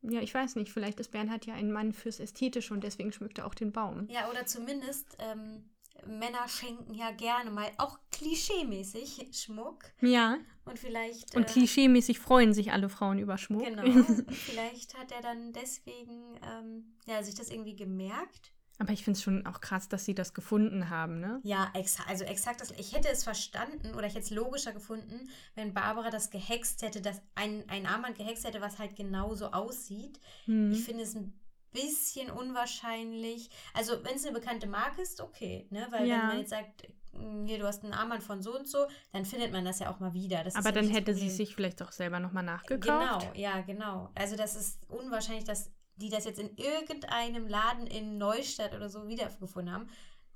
ja, ich weiß nicht, vielleicht ist Bernhard ja ein Mann fürs Ästhetische und deswegen schmückt er auch den Baum. Ja, oder zumindest ähm, Männer schenken ja gerne mal auch klischeemäßig Schmuck. Ja, Und vielleicht. und äh, klischeemäßig freuen sich alle Frauen über Schmuck. Genau. Vielleicht hat er dann deswegen ähm, ja, sich das irgendwie gemerkt. Aber ich finde es schon auch krass, dass sie das gefunden haben, ne? Ja, exa also exakt das. Ich hätte es verstanden oder ich hätte es logischer gefunden, wenn Barbara das gehext hätte, dass ein, ein Armband gehext hätte, was halt genauso aussieht. Hm. Ich finde es ein bisschen unwahrscheinlich. Also, wenn es eine bekannte Marke ist, okay, ne? Weil Ja. wenn man jetzt sagt, mm, hier, du hast ein Armband von so und so, dann findet man das ja auch mal wieder. Das Aber dann hätte sie sich vielleicht auch selber nochmal nachgekauft. Genau, ja, genau. Also das ist unwahrscheinlich, dass die das jetzt in irgendeinem Laden in Neustadt oder so wiedergefunden haben.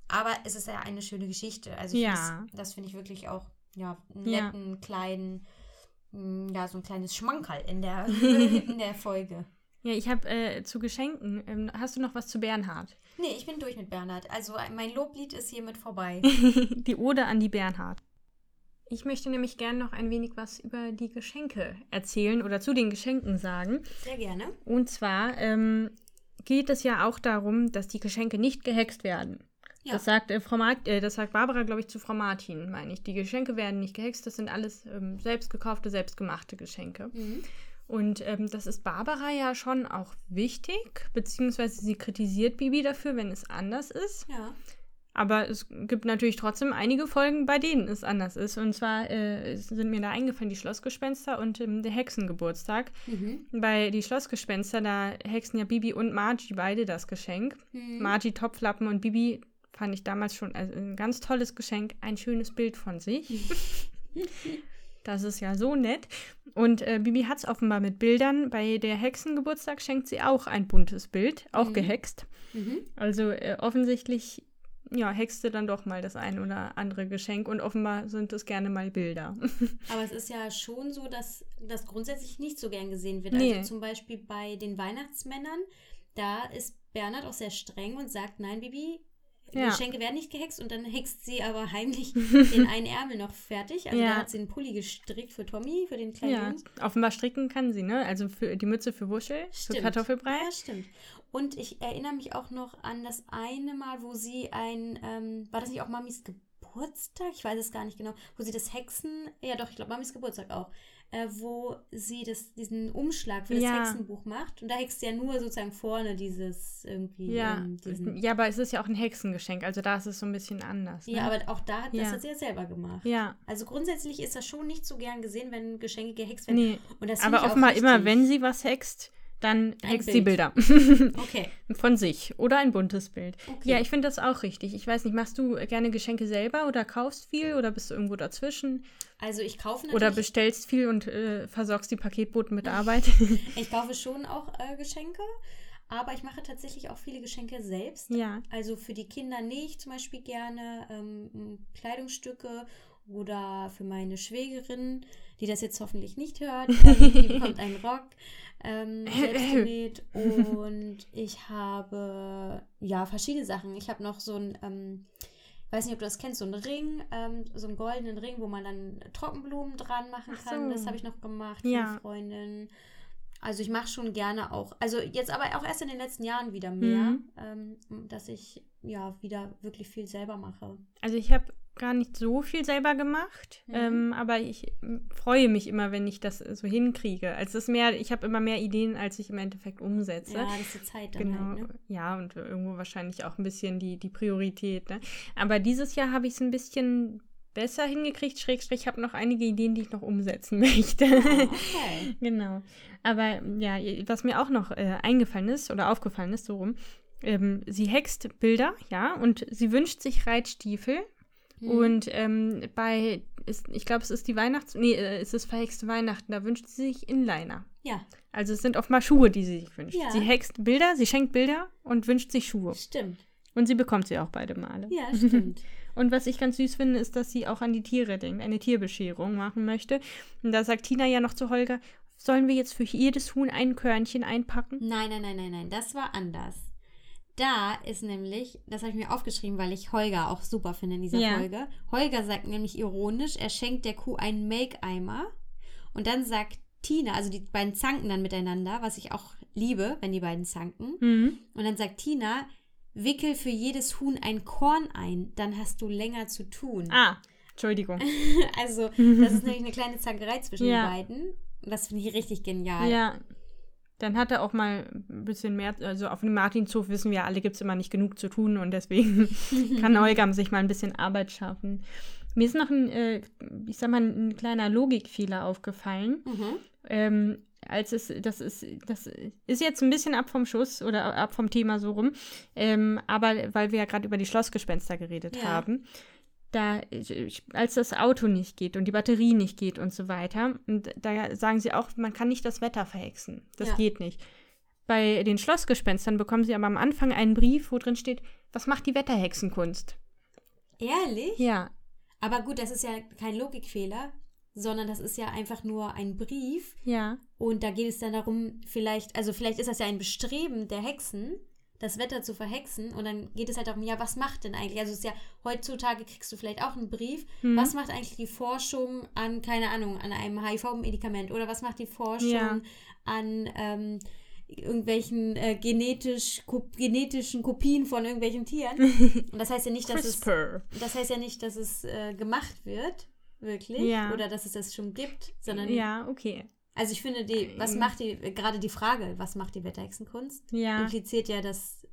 Aber es ist ja eine schöne Geschichte. Also Ja. find's- das finde ich wirklich auch ja, einen Ja. netten, kleinen, mm, ja, so ein kleines Schmankerl in der, in der Folge. Ja, ich habe äh, zu Geschenken. Ähm, hast du noch was zu Bernhard? Nee, ich bin durch mit Bernhard. Also mein Loblied ist hiermit vorbei. die Ode an die Bernhard. Ich möchte nämlich gerne noch ein wenig was über die Geschenke erzählen oder zu den Geschenken sagen. Sehr gerne. Und zwar ähm, geht es ja auch darum, dass die Geschenke nicht gehext werden. Ja. Das sagt äh, Frau äh, das sagt Barbara, glaube ich, zu Frau Martin, meine ich. Die Geschenke werden nicht gehext, das sind alles ähm, selbst gekaufte, selbstgemachte Geschenke. Mhm. Und ähm, das ist Barbara ja schon auch wichtig, beziehungsweise sie kritisiert Bibi dafür, wenn es anders ist. Ja. Aber es gibt natürlich trotzdem einige Folgen, bei denen es anders ist. Und zwar äh, sind mir da eingefallen die Schlossgespenster und ähm, der Hexengeburtstag. Mhm. Bei die Schlossgespenster, da hexen ja Bibi und Margie beide das Geschenk. Mhm. Margie Topflappen und Bibi fand ich damals schon ein ganz tolles Geschenk, ein schönes Bild von sich. Das ist ja so nett. Und äh, Bibi hat es offenbar mit Bildern. Bei der Hexengeburtstag schenkt sie auch ein buntes Bild, auch Mhm. gehext. Mhm. Also äh, offensichtlich, ja, hexte dann doch mal das ein oder andere Geschenk und offenbar sind es gerne mal Bilder. Aber es ist ja schon so, dass das grundsätzlich nicht so gern gesehen wird. Nee. Also zum Beispiel bei den Weihnachtsmännern, da ist Bernhard auch sehr streng und sagt, nein, Bibi, Ja. Geschenke werden nicht gehext und dann hext sie aber heimlich den einen Ärmel noch fertig. Also Ja. da hat sie einen Pulli gestrickt für Tommy, für den kleinen ja, Jungs. offenbar stricken kann sie, ne? Also für die Mütze für Wuschel, für Kartoffelbrei. Ja, stimmt. Und ich erinnere mich auch noch an das eine Mal, wo sie ein, ähm, war das nicht auch Mamis Geburtstag, ich weiß es gar nicht genau, wo sie das Hexen, ja doch, ich glaube, Mamis Geburtstag auch, äh, wo sie das, diesen Umschlag für das Ja. Hexenbuch macht. Und da hext sie ja nur sozusagen vorne dieses irgendwie. Ja, ähm, ja, aber es ist ja auch ein Hexengeschenk, also da ist es so ein bisschen anders. Ne? ja, aber auch da, das Ja. hat sie ja selber gemacht. ja, Also grundsätzlich ist das schon nicht so gern gesehen, wenn Geschenke gehext werden. nee. Das Aber offenbar immer, wenn sie was hext, dann sie Bild. Bilder. Okay. Von sich oder ein buntes Bild. Okay. Ja, ich finde das auch richtig. Ich weiß nicht, machst du gerne Geschenke selber oder kaufst viel oder bist du irgendwo dazwischen? Also ich kaufe Oder natürlich, bestellst viel und äh, versorgst die Paketboten mit Arbeit? ich kaufe schon auch äh, Geschenke, aber ich mache tatsächlich auch viele Geschenke selbst. ja. Also für die Kinder nähe ich zum Beispiel gerne ähm, Kleidungsstücke oder für meine Schwägerin, die das jetzt hoffentlich nicht hört, ähm, die bekommt einen Rock ähm, selbst und ich habe ja verschiedene Sachen. Ich habe noch so ein, ähm, weiß nicht, ob du das kennst, so einen Ring, ähm, so einen goldenen Ring, wo man dann Trockenblumen dran machen Ach kann. so. Das habe ich noch gemacht Ja. für Freundinnen. Also ich mache schon gerne auch, also jetzt aber auch erst in den letzten Jahren wieder mehr, Mhm. ähm, dass ich ja wieder wirklich viel selber mache. Also ich habe gar nicht so viel selber gemacht, Mhm. ähm, aber ich freue mich immer, wenn ich das so hinkriege. Also es ist mehr, ich habe immer mehr Ideen, als ich im Endeffekt umsetze. Ja, das ist die Zeit dann Genau, halt, ne? ja, und irgendwo wahrscheinlich auch ein bisschen die, die Priorität. Ne? Aber dieses Jahr habe ich es ein bisschen besser hingekriegt, Schrägstrich, ich habe noch einige Ideen, die ich noch umsetzen möchte. Ah, okay. genau. Aber ja, was mir auch noch äh, eingefallen ist oder aufgefallen ist, so rum, ähm, sie hext Bilder, ja, und sie wünscht sich Reitstiefel. Hm. Und ähm, bei, ist, ich glaube, es ist die Weihnachts-, nee, äh, es ist verhexte Weihnachten, da wünscht sie sich Inliner. Ja, Also es sind oft mal Schuhe, die sie sich wünscht. Ja. Sie hext Bilder, sie schenkt Bilder und wünscht sich Schuhe. stimmt. Und sie bekommt sie auch beide Male. Ja, stimmt. Und was ich ganz süß finde, ist, dass sie auch an die Tiere denkt, eine Tierbescherung machen möchte. Und da sagt Tina ja noch zu Holger, sollen wir jetzt für jedes Huhn ein Körnchen einpacken? Nein, nein, nein, nein, nein, das war anders. Da ist nämlich, das habe ich mir aufgeschrieben, weil ich Holger auch super finde in dieser Ja. Folge. Holger sagt nämlich ironisch, er schenkt der Kuh einen Make-Eimer. Und dann sagt Tina, also die beiden zanken dann miteinander, was ich auch liebe, wenn die beiden zanken. Mhm. Und dann sagt Tina, wickel für jedes Huhn ein Korn ein, dann hast du länger zu tun. Ah, Entschuldigung. Also, das ist nämlich eine kleine Zankerei zwischen Ja. den beiden. Und das finde ich richtig genial. Ja. Dann hat er auch mal ein bisschen mehr, also auf dem Martinshof wissen wir alle, gibt es immer nicht genug zu tun und deswegen kann Holger sich mal ein bisschen Arbeit schaffen. Mir ist noch ein, äh, ich sag mal, ein kleiner Logikfehler aufgefallen. Mhm. ähm, als es, das ist, das ist jetzt ein bisschen ab vom Schuss oder ab vom Thema so rum, ähm, aber weil wir ja gerade über die Schlossgespenster geredet Ja. haben, da, als das Auto nicht geht und die Batterie nicht geht und so weiter, und da sagen sie auch, man kann nicht das Wetter verhexen. Das Ja. geht nicht. Bei den Schlossgespenstern bekommen sie aber am Anfang einen Brief, wo drin steht, was macht die Wetterhexenkunst? Ehrlich? Ja, Aber gut, das ist ja kein Logikfehler, sondern das ist ja einfach nur ein Brief. ja, Und da geht es dann darum, vielleicht, also vielleicht ist das ja ein Bestreben der Hexen, das Wetter zu verhexen. Und dann geht es halt darum, ja, was macht denn eigentlich? Also es ist ja, heutzutage kriegst du vielleicht auch einen Brief. Mhm. Was macht eigentlich die Forschung an, keine Ahnung, an einem HIV-Medikament? Oder was macht die Forschung Ja. an ähm, irgendwelchen äh, genetisch, ko genetischen Kopien von irgendwelchen Tieren? Und das heißt ja nicht, dass es das heißt ja nicht, dass es äh, gemacht wird, wirklich, Ja. oder dass es das schon gibt, sondern Ja, okay. Also ich finde die, was macht die, gerade die Frage, was macht die Wetterhexenkunst, Ja. impliziert ja, dass,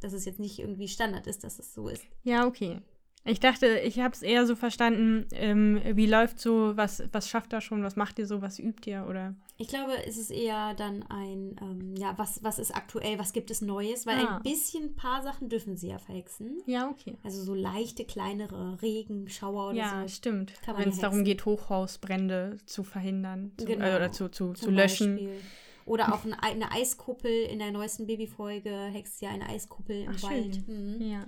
dass es jetzt nicht irgendwie Standard ist, dass es so ist. Ja, okay. Ich dachte, ich habe es eher so verstanden, ähm, wie läuft so, was, was schafft er schon, was macht ihr so, was übt ihr oder? Ich glaube, es ist eher dann ein, ähm, ja, was, was ist aktuell, was gibt es Neues, weil Ah. ein bisschen, paar Sachen dürfen sie ja verhexen. Ja, okay. Also so leichte, kleinere Regenschauer oder Ja, so. stimmt. kann man Wenn es ja darum geht, Hochhausbrände zu verhindern zu, Genau. äh, oder zu, zu, zu löschen. Beispiel. Oder auch eine, eine Eiskuppel in der neuesten Babyfolge hext ja eine Eiskuppel im Ach, Wald. Mhm. Ja.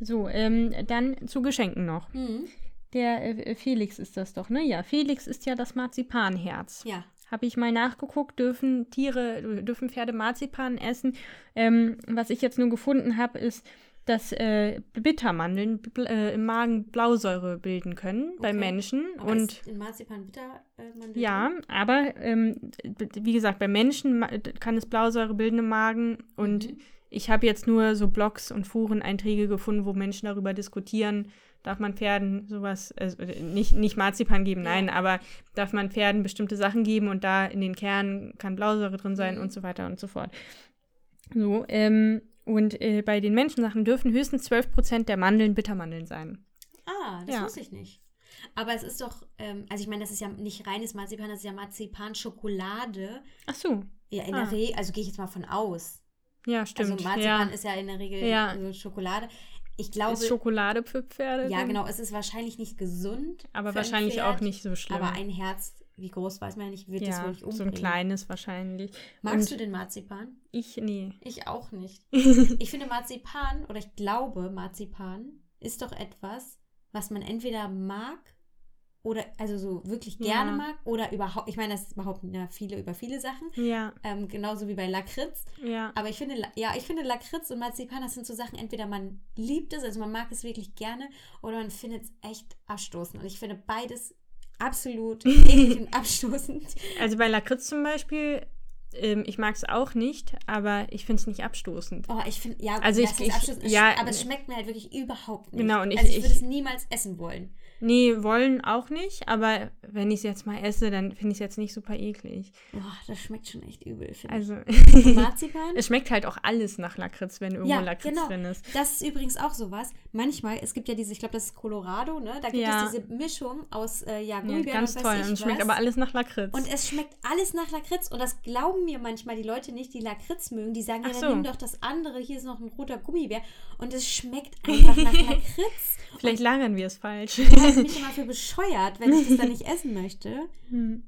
So, ähm, dann zu Geschenken noch. Mhm. Der äh, Felix ist das doch, ne? Ja, Felix ist ja das Marzipanherz. Ja. Habe ich mal nachgeguckt, dürfen Tiere, dürfen Pferde Marzipan essen. Ähm, was ich jetzt nur gefunden habe, ist, dass äh, Bittermandeln äh, im Magen Blausäure bilden können bei Okay. Menschen. Aber und in Marzipan bitter äh, ja, aber ähm, wie gesagt, bei Menschen kann es Blausäure bilden im Magen und Mhm. ich habe jetzt nur so Blogs und Foreneinträge gefunden, wo Menschen darüber diskutieren, darf man Pferden sowas, also nicht, nicht Marzipan geben, nein, ja. aber darf man Pferden bestimmte Sachen geben und da in den Kernen kann Blausäure drin sein mhm. und so weiter und so fort. So, ähm, und äh, bei den Menschensachen dürfen höchstens 12% der Mandeln Bittermandeln sein. Ah, das ja. wusste ich nicht. Aber es ist doch, ähm, also ich meine, das ist ja nicht reines Marzipan, das ist ja Marzipan-Schokolade. Ach so. Ja, in ah. der Regel, also gehe ich jetzt mal von aus. Ja, stimmt. Also Marzipan ja. ist ja in der Regel ja. also Schokolade. Ich glaube. Ist Schokolade für Pferde? Ja, genau. Es ist wahrscheinlich nicht gesund. Aber wahrscheinlich Pferd, auch nicht so schlimm. Aber ein Herz, wie groß weiß man nicht, wird ja, wohl nicht umbringen. So ein kleines wahrscheinlich. Magst Und du den Marzipan? Ich, nee. Ich auch nicht. ich finde Marzipan, oder ich glaube, Marzipan ist doch etwas, was man entweder mag oder also so wirklich gerne ja. mag oder überhaupt, ich meine, das behaupten ja viele über viele Sachen. Ja. Ähm, genauso wie bei Lakritz. Ja. Aber ich finde, ja, ich finde Lakritz und Marzipan, das sind so Sachen, entweder man liebt es, also man mag es wirklich gerne, oder man findet es echt abstoßend. Und ich finde beides absolut abstoßend. Also bei Lakritz zum Beispiel ähm, ich mag es auch nicht, aber ich finde es nicht abstoßend. Oh, ich finde, ja, also ich, ich, ja, aber es schmeckt mir halt wirklich überhaupt nicht. Genau, und ich, also ich würde es niemals essen wollen. Nee, wollen auch nicht, aber wenn ich es jetzt mal esse, dann finde ich es jetzt nicht super eklig. Boah, das schmeckt schon echt übel, finde also, ich. Marzipan? es schmeckt halt auch alles nach Lakritz, wenn irgendwo ja, Lakritz genau. drin ist. Das ist übrigens auch sowas. Manchmal, es gibt ja diese, ich glaube, das ist Colorado, ne? Da gibt ja. es diese Mischung aus äh, ja, Gummibären ja, ganz toll. Und es schmeckt aber alles nach Lakritz. Und es schmeckt alles nach Lakritz. Und das glauben mir manchmal die Leute nicht, die Lakritz mögen. Die sagen, Ach ja, dann so. nimm doch das andere. Hier ist noch ein roter Gummibär. Und es schmeckt einfach nach Lakritz. Vielleicht lagern wir es falsch. halte mich immer für bescheuert, wenn ich das dann nicht essen möchte. Hm.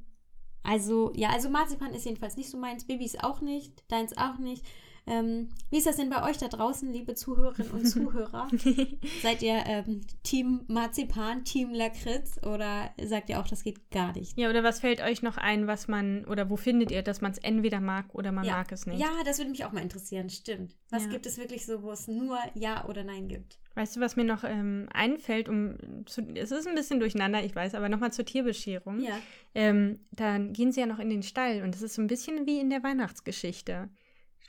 Also, ja, also Marzipan ist jedenfalls nicht so meins. Babys auch nicht, deins auch nicht. Ähm, wie ist das denn bei euch da draußen, liebe Zuhörerinnen und Zuhörer? Seid ihr ähm, Team Marzipan, Team Lakritz oder sagt ihr auch, das geht gar nicht? Ja, oder was fällt euch noch ein, was man, oder wo findet ihr, dass man es entweder mag oder man ja. mag es nicht? Ja, das würde mich auch mal interessieren, stimmt. Was ja. gibt es wirklich so, wo es nur Ja oder Nein gibt? Weißt du, was mir noch ähm, einfällt, um zu, es ist ein bisschen durcheinander, ich weiß, aber nochmal zur Tierbescherung. Ja. Ähm, dann gehen sie ja noch in den Stall und es ist so ein bisschen wie in der Weihnachtsgeschichte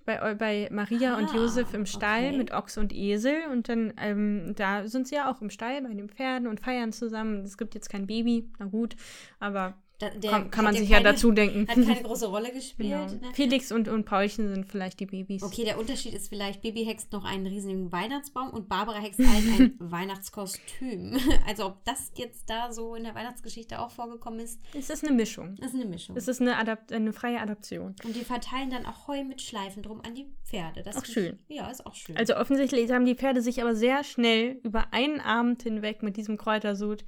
bei, bei Maria ah, und Josef im Stall okay. mit Ochs und Esel. Und dann, ähm, da sind sie ja auch im Stall bei den Pferden und feiern zusammen. Es gibt jetzt kein Baby, na gut, aber der, kann, kann man sich keine, ja dazu denken. Hat keine große Rolle gespielt. Genau. Felix und, und Paulchen sind vielleicht die Babys. Okay, der Unterschied ist vielleicht, Baby hext noch einen riesigen Weihnachtsbaum und Barbara hext ein Weihnachtskostüm. Also ob das jetzt da so in der Weihnachtsgeschichte auch vorgekommen ist. Es ist eine Mischung. Es ist eine Mischung. Es ist eine, Adapt eine freie Adaption. Und die verteilen dann auch Heu mit Schleifen drum an die Pferde. Das auch schön. Ich, ja, ist auch schön. Also offensichtlich haben die Pferde sich aber sehr schnell über einen Abend hinweg mit diesem Kräutersud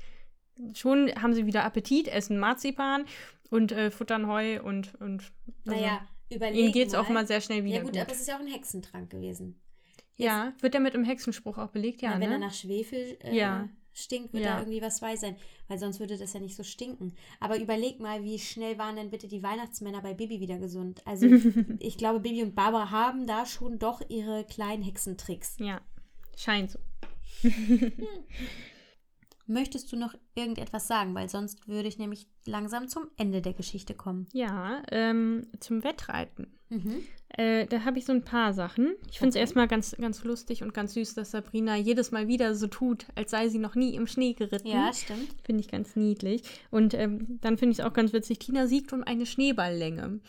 schon haben sie wieder Appetit, essen Marzipan und äh, futtern Heu und. und also naja, überlegen. Ihnen geht es auch mal sehr schnell wieder. Ja, gut, gut, aber es ist ja auch ein Hexentrank gewesen. Jetzt, ja, wird der mit dem Hexenspruch auch belegt? Ja, na, wenn ne? er nach Schwefel äh, ja. stinkt, wird ja. da irgendwie was bei sein, weil sonst würde das ja nicht so stinken. Aber überleg mal, wie schnell waren denn bitte die Weihnachtsmänner bei Bibi wieder gesund? Also, ich glaube, Bibi und Barbara haben da schon doch ihre kleinen Hexentricks. Ja, scheint so. Möchtest du noch irgendetwas sagen? Weil sonst würde ich nämlich langsam zum Ende der Geschichte kommen. Ja, ähm, zum Wettreiten. Mhm. Äh, da habe ich so ein paar Sachen. Ich finde es okay. erstmal ganz, ganz lustig und ganz süß, dass Sabrina jedes Mal wieder so tut, als sei sie noch nie im Schnee geritten. Ja, stimmt. Finde ich ganz niedlich. Und ähm, dann finde ich es auch ganz witzig, Tina siegt um eine Schneeballlänge.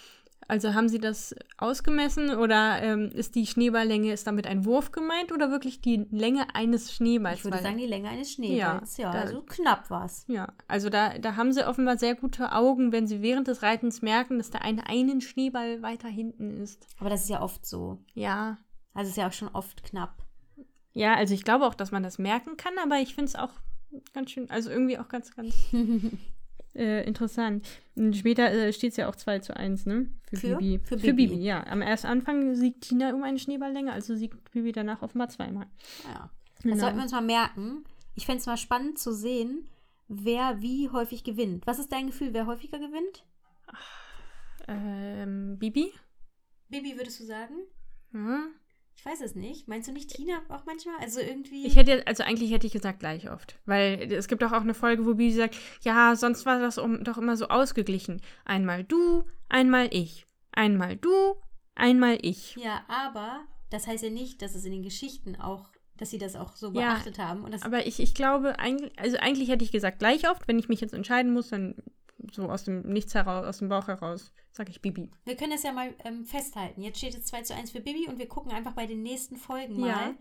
Also haben Sie das ausgemessen oder ähm, ist die Schneeballlänge, ist damit ein Wurf gemeint oder wirklich die Länge eines Schneeballs? Ich würde sagen, die Länge eines Schneeballs, ja. ja also knapp war es. Ja, also da, da haben Sie offenbar sehr gute Augen, wenn Sie während des Reitens merken, dass da ein einen Schneeball weiter hinten ist. Aber das ist ja oft so. Ja. Also ist ja auch schon oft knapp. Ja, also ich glaube auch, dass man das merken kann, aber ich finde es auch ganz schön, also irgendwie auch ganz, ganz äh, interessant. Später äh, steht es ja auch 2 zu 1, ne? Für, für Bibi. Für, für Bibi. ja. Am ersten Anfang siegt Tina um eine Schneeballlänge, also siegt Bibi danach offenbar zweimal. Ja. Genau. Das sollten wir uns mal merken. Ich fände es mal spannend zu sehen, wer wie häufig gewinnt. Was ist dein Gefühl, wer häufiger gewinnt? Ähm, Bibi? Bibi, würdest du sagen? Hm. Ich weiß es nicht. Meinst du nicht Tina auch manchmal? Also irgendwie. Ich hätte, also eigentlich hätte ich gesagt gleich oft. Weil es gibt auch, auch eine Folge, wo Bibi sagt, ja, sonst war das um, doch immer so ausgeglichen. Einmal du, einmal ich. Einmal du, einmal ich. Ja, aber das heißt ja nicht, dass es in den Geschichten auch, dass sie das auch so Ja, beachtet haben. Und das, Aber ich, ich glaube, eigentlich, also eigentlich hätte ich gesagt, gleich oft, wenn ich mich jetzt entscheiden muss, dann so aus dem Nichts heraus, aus dem Bauch heraus, sage ich Bibi. wir können das ja mal ähm, festhalten. Jetzt steht es 2 zu 1 für Bibi und wir gucken einfach bei den nächsten Folgen Ja. mal,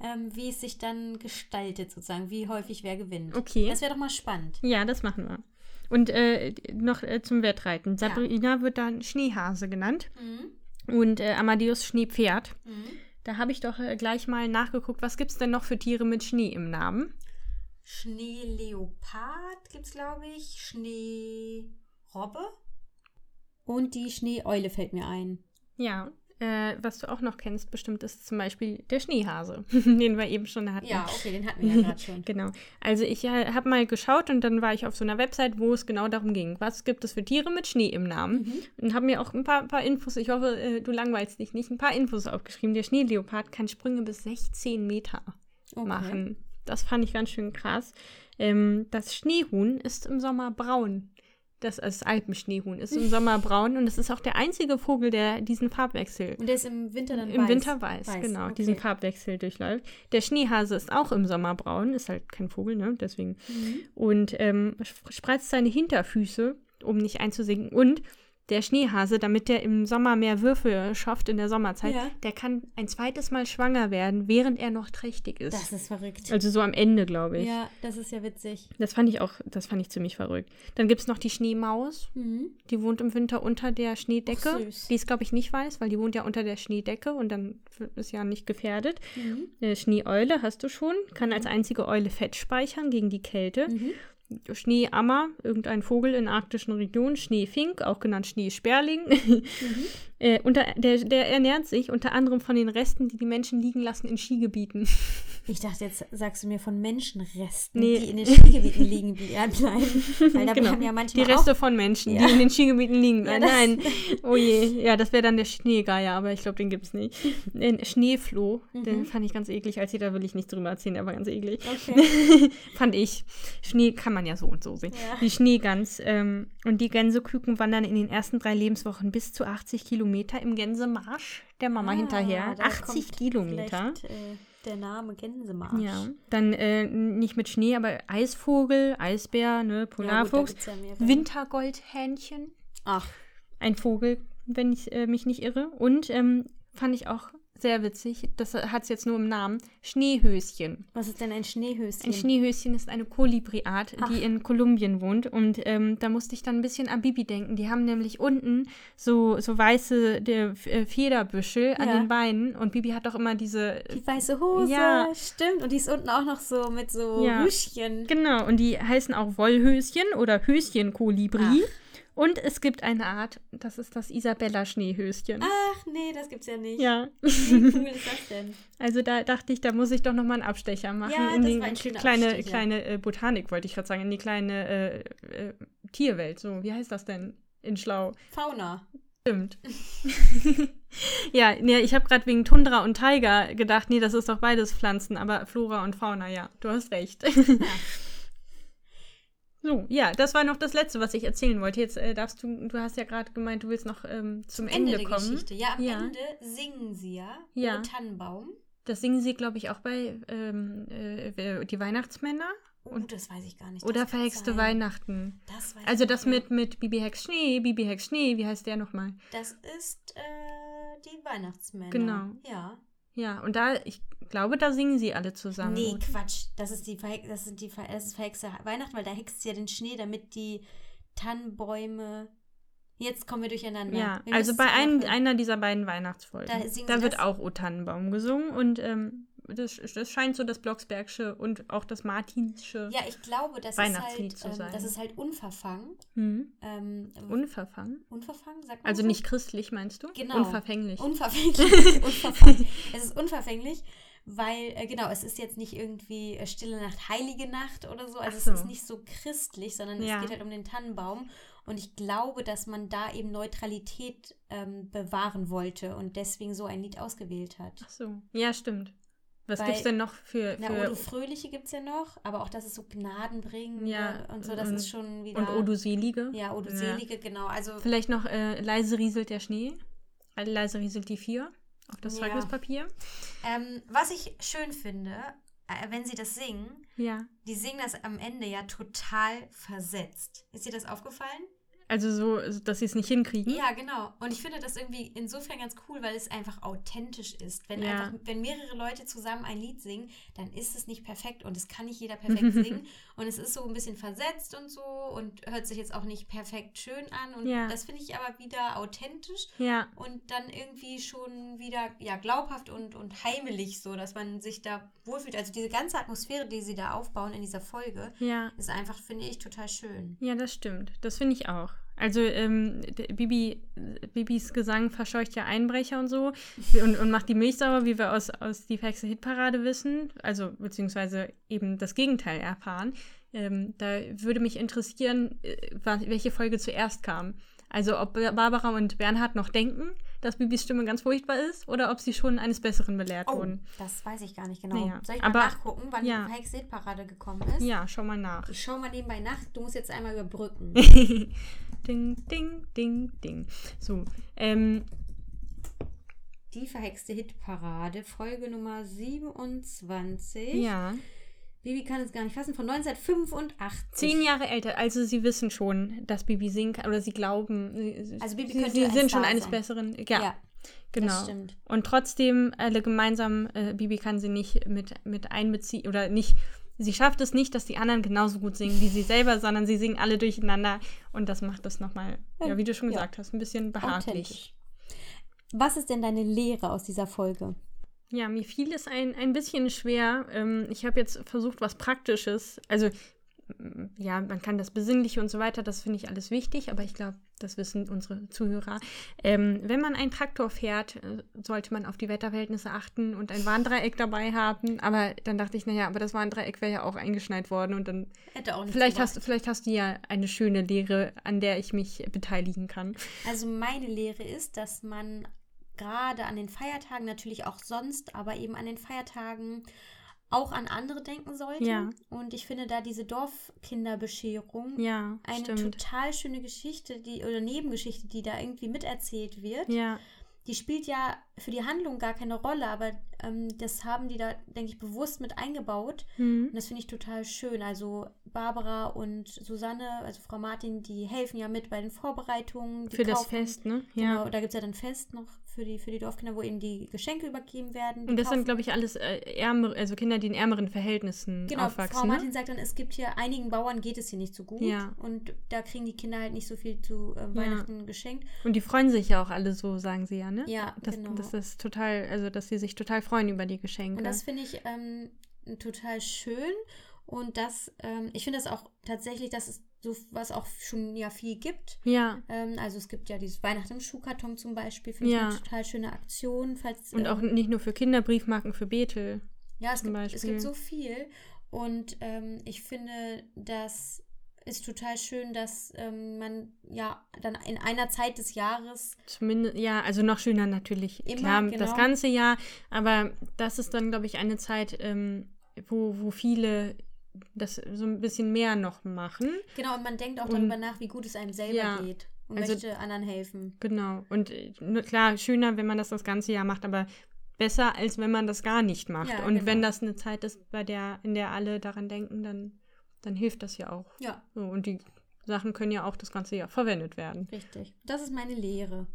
ähm, wie es sich dann gestaltet, sozusagen, wie häufig wer gewinnt. Okay. Das wäre doch mal spannend. Ja, das machen wir. Und äh, noch äh, zum Wettreiten. Sabrina wird dann Schneehase genannt Mhm. und äh, Amadeus Schneepferd. Mhm. Da habe ich doch äh, gleich mal nachgeguckt, was gibt es denn noch für Tiere mit Schnee im Namen? Schneeleopard gibt es, glaube ich. Schneerobbe. Und die Schneeeule fällt mir ein. Ja, äh, was du auch noch kennst, bestimmt ist zum Beispiel der Schneehase, den wir eben schon hatten. Ja, okay, den hatten wir ja gerade schon. Genau. Also ich äh, habe mal geschaut und dann war ich auf so einer Website, wo es genau darum ging, was gibt es für Tiere mit Schnee im Namen. Mhm. Und habe mir auch ein paar, paar Infos, ich hoffe, äh, du langweilst dich nicht, ein paar Infos aufgeschrieben. Der Schneeleopard kann Sprünge bis 16 Meter Okay. machen. Das fand ich ganz schön krass. Ähm, das Schneehuhn ist im Sommer braun. Das, das Alpenschneehuhn ist im Sommer braun und es ist auch der einzige Vogel, der diesen Farbwechsel Und der ist im Winter dann im weiß. Winter weiß, genau, okay. diesen Farbwechsel durchläuft. Der Schneehase ist auch im Sommer braun, ist halt kein Vogel, ne? Deswegen. Mhm. Und ähm, sp- spreizt seine Hinterfüße, um nicht einzusinken. Und der Schneehase, damit der im Sommer mehr Würfel schafft in der Sommerzeit, Ja. der kann ein zweites Mal schwanger werden, während er noch trächtig ist. Das ist verrückt. also so am Ende, glaube ich. Ja, das ist ja witzig. Das fand ich auch, das fand ich ziemlich verrückt. Dann gibt es noch die Schneemaus. Mhm. Die wohnt im Winter unter der Schneedecke. Süß. die ist, glaube ich, nicht weiß, weil die wohnt ja unter der Schneedecke und dann ist ja nicht gefährdet. Mhm. Äh, Schneeeule hast du schon, kann als einzige Eule Fett speichern gegen die Kälte. Mhm. Schneeammer, irgendein Vogel in arktischen Regionen. Schneefink, auch genannt Schneesperling. äh, unter, der, der ernährt sich unter anderem von den Resten, die die Menschen liegen lassen in Skigebieten. Ich dachte, jetzt sagst du mir von Menschenresten, Nee. die in den Skigebieten liegen bleiben. Weil da Genau. ja Die Reste auch... von Menschen, Ja. die in den Skigebieten liegen. Ja, Äh, Nein, oh je. Ja, das wäre dann der Schneegeier, aber ich glaube, den gibt es nicht. Ein Schneefloh, den fand ich ganz eklig. Als da will ich nicht drüber erzählen, der war ganz eklig. Okay. Fand ich. Schnee kann man ja so und so sehen. Ja. Die Schneegans ähm, und die Gänseküken wandern in den ersten drei Lebenswochen bis zu 80 Kilometer im Gänsemarsch der Mama hinterher. Ah, da 80 kommt Kilometer. Äh, der Name Gänsemarsch. Ja, dann äh, nicht mit Schnee, aber Eisvogel, Eisbär, ne, Ja, gut, Polarfuchs, ja mehrere. Wintergoldhähnchen, Ach, ein Vogel, wenn ich äh, mich nicht irre. Und ähm, fand ich auch sehr witzig, das hat es jetzt nur im Namen, Schneehöschen. was ist denn ein Schneehöschen? Ein Schneehöschen ist eine Kolibriart, die in Kolumbien wohnt. Und ähm, da musste ich dann ein bisschen an Bibi denken. Die haben nämlich unten so, so weiße der, äh, Federbüschel an Ja. den Beinen. Und Bibi hat auch immer diese. Die weiße Hose, Ja. stimmt. Und die ist unten auch noch so mit so Ja. Rüschchen. Genau, und die heißen auch Wollhöschen oder Höschenkolibri. Und es gibt eine Art, das ist das Isabella-Schneehöschen. Ach nee, das gibt's ja nicht. Ja, Wie cool ist das denn? also da dachte ich, da muss ich doch nochmal einen Abstecher machen. Ja, in das die war ein schöner kleine, Abstecher. kleine äh, Botanik, wollte ich gerade sagen, in die kleine äh, äh, Tierwelt. So, wie heißt das denn in Schlau? Fauna. Stimmt. ja, nee, ich habe gerade wegen Tundra und Tiger gedacht, nee, das ist doch beides Pflanzen, aber Flora und Fauna, ja, du hast recht. So, ja, das war noch das Letzte, was ich erzählen wollte. Jetzt äh, darfst du, du hast ja gerade gemeint, du willst noch ähm, zum Ende, der kommen. Geschichte. Ja, am Ja. Ende singen sie ja. Ja. Über Tannenbaum. Das singen sie, glaube ich, auch bei ähm, äh, die Weihnachtsmänner Oh, Und- das weiß ich gar nicht. oder verhexte sein. Weihnachten. Das weiß Also das mit, mit Bibi Hex Schnee, Bibi Hex Schnee, wie heißt der nochmal? Das ist äh, die Weihnachtsmänner. Genau. Ja. Ja, und da, ich glaube, da singen sie alle zusammen. Nee, oder? Quatsch. Das ist die Verhex das sind die Ver das ist verhexte Weihnachten, weil da hext sie ja den Schnee, damit die Tannenbäume. Jetzt kommen wir durcheinander. Ja, Wir also bei machen. einer dieser beiden Weihnachtsfolgen. Da Da, wird auch O Tannenbaum gesungen und ähm, das, das scheint so das Blocksbergsche und auch das Martinsche Ja, ich glaube, das ist Weihnachtslied halt, zu ähm, sein. das ist halt unverfangen. hm. Ähm, unverfangen. unverfangen, sagt man Also so? nicht christlich, meinst du? Genau. Unverfänglich. Unverfänglich. unverfangen. Es ist unverfänglich, weil, äh, genau, es ist jetzt nicht irgendwie äh, Stille Nacht, Heilige Nacht oder so. Also so. es ist nicht so christlich, sondern Ja. es geht halt um den Tannenbaum. Und ich glaube, dass man da eben Neutralität ähm, bewahren wollte und deswegen so ein Lied ausgewählt hat. Ach so. Ja, stimmt. Was Weil- gibt's denn noch für. Na, für Odo Fröhliche gibt es ja noch, aber auch, dass es so Gnaden bringen Ja, und so, das und- ist schon wieder. und Odo Selige? Ja, Odo Ja. Selige, genau. Also, Vielleicht noch äh, leise rieselt der Schnee. Leise rieselt die vier. auf das Ja. Zeugnispapier. Ähm, was ich schön finde, äh, wenn sie das singen, Ja. die singen das am Ende ja total versetzt. Ist dir das aufgefallen? Also so, dass sie es nicht hinkriegen. Ja, genau. Und ich finde das irgendwie insofern ganz cool, weil es einfach authentisch ist. Wenn, Ja. einfach, wenn mehrere Leute zusammen ein Lied singen, dann ist es nicht perfekt und es kann nicht jeder perfekt singen. Und es ist so ein bisschen versetzt und so und hört sich jetzt auch nicht perfekt schön an. Und Ja. das finde ich aber wieder authentisch Ja. und dann irgendwie schon wieder ja, glaubhaft und, und heimelig so, dass man sich da wohlfühlt. Also diese ganze Atmosphäre, die sie da aufbauen in dieser Folge, Ja. ist einfach, finde ich, total schön. Ja, das stimmt. Das finde ich auch. Also ähm, Bibi, Bibis Gesang verscheucht ja Einbrecher und so und, und macht die Milch sauer, wie wir aus, aus die Hexe Hitparade wissen, also beziehungsweise eben das Gegenteil erfahren. Ähm, da würde mich interessieren, äh, welche Folge zuerst kam. Also ob Barbara und Bernhard noch denken, dass Bibis Stimme ganz furchtbar ist oder ob sie schon eines Besseren belehrt Oh, wurden. das weiß ich gar nicht genau. Naja, Soll ich aber- mal nachgucken, wann ja. die Hexe-Parade gekommen ist? Ja, schau mal nach. Ich schau mal nebenbei nach. Du musst jetzt einmal überbrücken. ding, ding, ding, ding. So, ähm, Die verhexte Hitparade, Folge Nummer 27. ja. Bibi kann es gar nicht fassen, von 1985. Zehn Jahre älter, also sie wissen schon, dass Bibi singen kann, oder sie glauben, sie, Also Bibi sie, könnte sie ein sind schon Star eines sein. Besseren, ja, Ja, genau. das stimmt. Und trotzdem alle gemeinsam, äh, Bibi kann sie nicht mit, mit einbeziehen, oder nicht, sie schafft es nicht, dass die anderen genauso gut singen wie sie selber, sondern sie singen alle durcheinander und das macht das nochmal, ja, wie du schon Ja. gesagt hast, ein bisschen behaglich. Was ist denn deine Lehre aus dieser Folge? Ja, mir fiel es ein, ein bisschen schwer. Ähm, ich habe jetzt versucht, was Praktisches. Also, mm, ja, man kann das Besinnliche und so weiter, das finde ich alles wichtig, aber ich glaube, das wissen unsere Zuhörer. Ähm, wenn man einen Traktor fährt, äh, sollte man auf die Wetterverhältnisse achten und ein Warndreieck dabei haben. Aber dann dachte ich, naja, aber das Warndreieck wäre ja auch eingeschneit worden und dann. Hätte auch nicht Vielleicht gemacht. hast, vielleicht hast du ja eine schöne Lehre, an der ich mich beteiligen kann. Also meine Lehre ist, dass man gerade an den Feiertagen, natürlich auch sonst, aber eben an den Feiertagen auch an andere denken sollte. Ja. Und ich finde da diese Dorfkinderbescherung Ja, eine stimmt. total schöne Geschichte, die oder Nebengeschichte, die da irgendwie miterzählt wird. Ja, Die spielt ja für die Handlung gar keine Rolle, aber ähm, das haben die da, denke ich, bewusst mit eingebaut. hm. Und das finde ich total schön. Also Barbara und Susanne, also Frau Martin, die helfen ja mit bei den Vorbereitungen. Für das kaufen- Fest, ne? Genau, da gibt es ja dann Fest noch für die, für die Dorfkinder, wo eben die Geschenke übergeben werden. Und das sind, kaufen- glaube ich, alles äh, ärmere, also Kinder, die in ärmeren Verhältnissen Genau, aufwachsen. Frau ne? Martin sagt dann, es gibt hier einigen Bauern geht es hier nicht so gut. Ja. Und da kriegen die Kinder halt nicht so viel zu äh, Weihnachten geschenkt. Und die freuen sich ja auch alle so, sagen sie ja, ne? Ja, das, genau. Das ist total, also dass sie sich total freuen über die Geschenke. Und das finde ich ähm, total schön. Und das, ähm, ich finde das auch tatsächlich, dass es so was auch schon ja viel gibt. ja. Ähm, also es gibt ja dieses Weihnachten im Schuhkarton zum Beispiel, finde Ja. ich eine total schöne Aktion. Falls, Und ähm, auch nicht nur für Kinder, Briefmarken für Bethel. Ja, es zum gibt, es gibt so viel. Und ähm, ich finde, das ist total schön, dass ähm, man ja dann in einer Zeit des Jahres Zumindest, ja, also noch schöner natürlich. Immer, Klar, genau. das ganze Jahr. Aber das ist dann, glaube ich, eine Zeit, ähm, wo, wo viele das so ein bisschen mehr noch machen. Genau, und man denkt auch Und- darüber nach, wie gut es einem selber Ja, geht und also- möchte anderen helfen. Genau. Und äh, klar, schöner, wenn man das das ganze Jahr macht, aber besser, als wenn man das gar nicht macht. Ja, und genau. wenn das eine Zeit ist, bei der, in der alle daran denken, dann, dann hilft das ja auch. Ja, So, und die Sachen können ja auch das ganze Jahr verwendet werden. richtig. Das ist meine Lehre.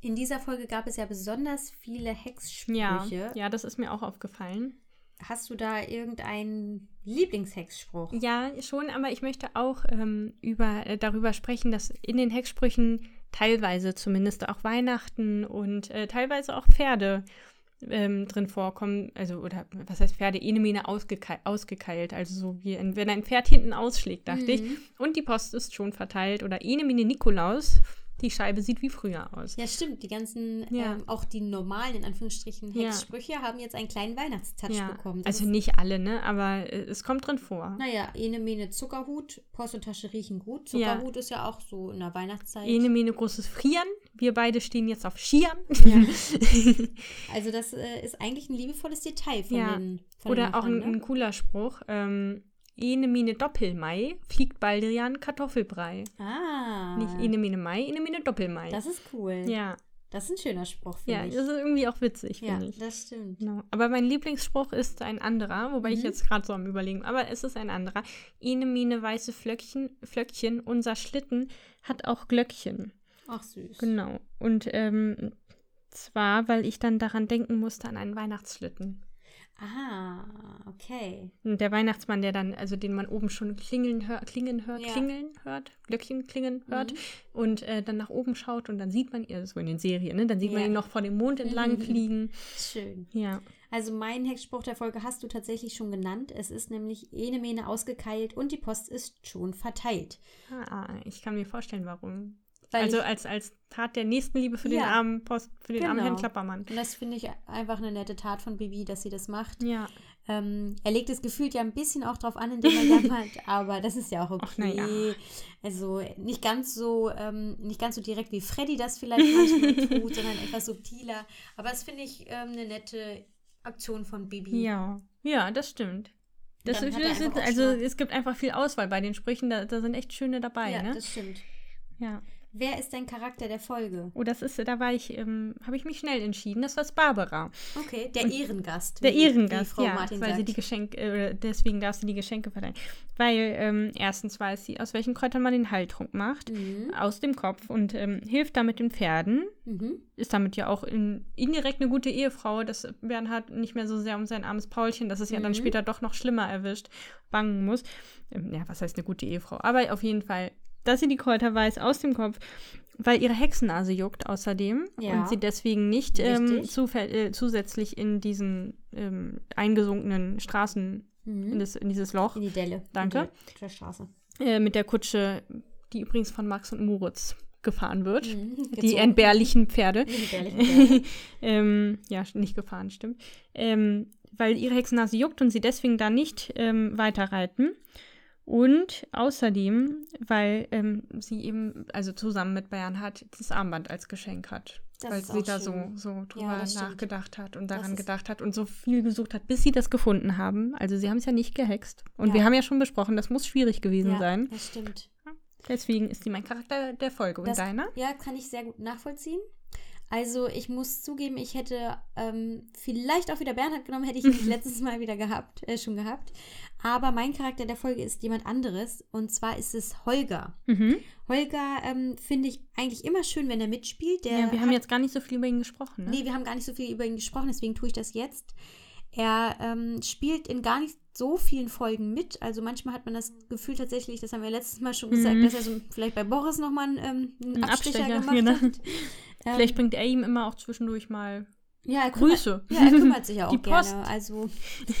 In dieser Folge gab es ja besonders viele Ja, Hexsprüche. ja, das ist mir auch aufgefallen. Hast du da irgendeinen Lieblingshexspruch? Ja, schon, aber ich möchte auch ähm, über, äh, darüber sprechen, dass in den Hexsprüchen teilweise zumindest auch Weihnachten und äh, teilweise auch Pferde ähm, drin vorkommen. Also, oder was heißt Pferde? Enemene ausgeke ausgekeilt. Also so wie ein, wenn ein Pferd hinten ausschlägt, dachte ich. Mhm. Und die Post ist schon verteilt. Oder Enemine Nikolaus. Die Scheibe sieht wie früher aus. Ja, stimmt. Die ganzen, Ja. ähm, auch die normalen, in Anführungsstrichen, Ja. Hexsprüche haben jetzt einen kleinen Weihnachtstouch Ja, bekommen. Das also nicht alle, ne? Aber äh, es kommt drin vor. naja, ene Mene Zuckerhut, Post und Tasche riechen gut. Ja. Zuckerhut ist ja auch so in der Weihnachtszeit. Ene Mene großes Frieren. Wir beide stehen jetzt auf Skiern. Also das äh, ist eigentlich ein liebevolles Detail von Ja. den von Oder den auch ein, Machern, ein ne? cooler Spruch. Ähm, Ene Mine Doppelmai fliegt Baldrian Kartoffelbrei. Ah, Nicht Ene Mine Mai, Ene Mine Doppelmai. das ist cool. ja, Das ist ein schöner Spruch, finde Ja, ich. das ist irgendwie auch witzig, ja, finde ich. das stimmt. Genau. Aber mein Lieblingsspruch ist ein anderer, wobei ich Mhm. jetzt gerade so am überlegen, aber es ist ein anderer. Ene mine weiße Flöckchen, Flöckchen, unser Schlitten hat auch Glöckchen. Ach, süß. Genau. Und ähm, zwar, weil ich dann daran denken musste an einen Weihnachtsschlitten. Ah, okay. Und der Weihnachtsmann, der dann, also den man oben schon klingeln hört, klingen hört, Ja. klingeln hört, Glöckchen klingen hört Mhm. und äh, dann nach oben schaut und dann sieht man ihn, so in den Serien, ne? Dann sieht man Ja. ihn noch vor dem Mond entlang Mhm. fliegen. Schön. Ja. Also meinen Hexspruch der Folge hast du tatsächlich schon genannt. Es ist nämlich ene Mene ausgekeilt und die Post ist schon verteilt. Ah, ich kann mir vorstellen, warum. Also als, als Tat der Nächstenliebe für den Ja. armen Post, für den armen Genau. Herrn Klappermann. Und das finde ich einfach eine nette Tat von Bibi, dass sie das macht. Ja. Ähm, er legt es gefühlt ja ein bisschen auch drauf an, indem er jammert, aber das ist ja auch okay. Ach, ja. Also nicht ganz so, ähm, nicht ganz so direkt wie Freddy das vielleicht manchmal tut, sondern etwas subtiler. Aber das finde ich ähm, eine nette Aktion von Bibi. Ja. Ja, das stimmt. Das auch also es gibt einfach viel Auswahl bei den Sprüchen, da, da sind echt schöne dabei, ja ne? das stimmt. Ja. Wer ist dein Charakter der Folge? Oh, das ist, da war ich, ähm, habe ich mich schnell entschieden. Das war Barbara. Okay, der Ehrengast. Der wie- Ehrengast, wie Frau ja, Martin weil sie sagt. die Geschenke, äh, deswegen darf sie die Geschenke verleihen. Weil ähm, erstens weiß sie, aus welchen Kräutern man den Heiltrunk macht, Mhm. aus dem Kopf und ähm, hilft damit den Pferden. Mhm. Ist damit ja auch in, indirekt eine gute Ehefrau, dass Bernhard nicht mehr so sehr um sein armes Paulchen, das es ja dann Mhm. später doch noch schlimmer erwischt, bangen muss. Ähm, ja, was heißt eine gute Ehefrau? Aber auf jeden Fall, dass sie die Kräuter weiß aus dem Kopf, weil ihre Hexennase juckt außerdem Ja. und sie deswegen nicht ähm, äh, zusätzlich in diesen ähm, eingesunkenen Straßen, in, Mhm. das, in dieses Loch In die Delle. Danke. In die der Straße. äh, mit der Kutsche, die übrigens von Max und Moritz gefahren wird. Mhm. Die entbehrlichen Pferde. Die entbehrlichen Pferde. ähm, ja, nicht gefahren, stimmt. Ähm, weil ihre Hexennase juckt und sie deswegen da nicht ähm, weiterreiten. Und außerdem, weil ähm, sie eben, also zusammen mit Bernhard, das Armband als Geschenk hat. Das weil sie da so, schön. so drüber stimmt. nachgedacht hat und daran gedacht hat und so viel gesucht hat, bis sie das gefunden haben. Also sie haben es ja nicht gehext. Und Ja. wir haben ja schon besprochen, das muss schwierig gewesen ja, sein. das stimmt. Deswegen ist sie mein Charakter der Folge. Und Das- deiner? Ja, kann ich sehr gut nachvollziehen. Also ich muss zugeben, ich hätte ähm, vielleicht auch wieder Bernhard genommen, hätte ich nämlich letztes Mal wieder gehabt, äh, schon gehabt. Aber mein Charakter der Folge ist jemand anderes und zwar ist es Holger. Mhm. Holger ähm, finde ich eigentlich immer schön, wenn er mitspielt. Der Ja, wir haben hat- jetzt gar nicht so viel über ihn gesprochen. Ne? Nee, wir haben gar nicht so viel über ihn gesprochen, deswegen tue ich das jetzt. Er ähm, spielt in gar nicht so vielen Folgen mit. Also manchmal hat man das Gefühl tatsächlich, das haben wir letztes Mal schon gesagt, Mhm. dass er so vielleicht bei Boris nochmal einen, ähm, einen Ein Abstecher, Abstecher, gemacht genau. hat. Ähm, Vielleicht bringt er ihm immer auch zwischendurch mal ja, er kümmert, Grüße. Ja, er kümmert sich ja auch Die Post. gerne. Also,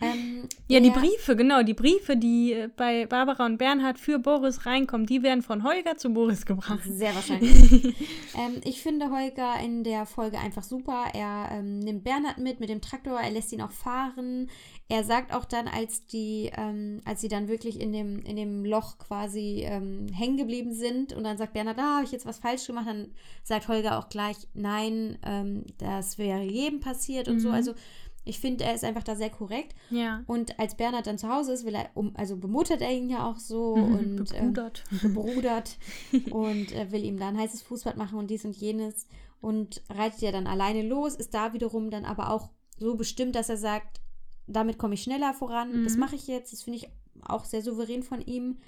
ähm, Ja, die Briefe, genau. Die Briefe, die äh, bei Barbara und Bernhard für Boris reinkommen, die werden von Holger zu Boris gebracht. Sehr wahrscheinlich. ähm, ich finde Holger in der Folge einfach super. Er ähm, nimmt Bernhard mit mit dem Traktor, er lässt ihn auch fahren. Er sagt auch dann, als die, ähm, als sie dann wirklich in dem, in dem Loch quasi ähm, hängen geblieben sind und dann sagt Bernhard, ah, habe ich jetzt was falsch gemacht, dann sagt Holger auch gleich, nein, ähm, das wäre jedem passiert und so. Mhm. Also ich finde, er ist einfach da sehr korrekt. Ja. Und als Bernhard dann zu Hause ist, will er, um, also bemuttert er ihn ja auch so und ähm, Bebrudert. gebrudert und äh, will ihm dann ein heißes Fußbad machen und dies und jenes und reitet ja dann alleine los, ist da wiederum dann aber auch so bestimmt, dass er sagt, damit komme ich schneller voran, das Mhm. mache ich jetzt, das finde ich auch sehr souverän von ihm.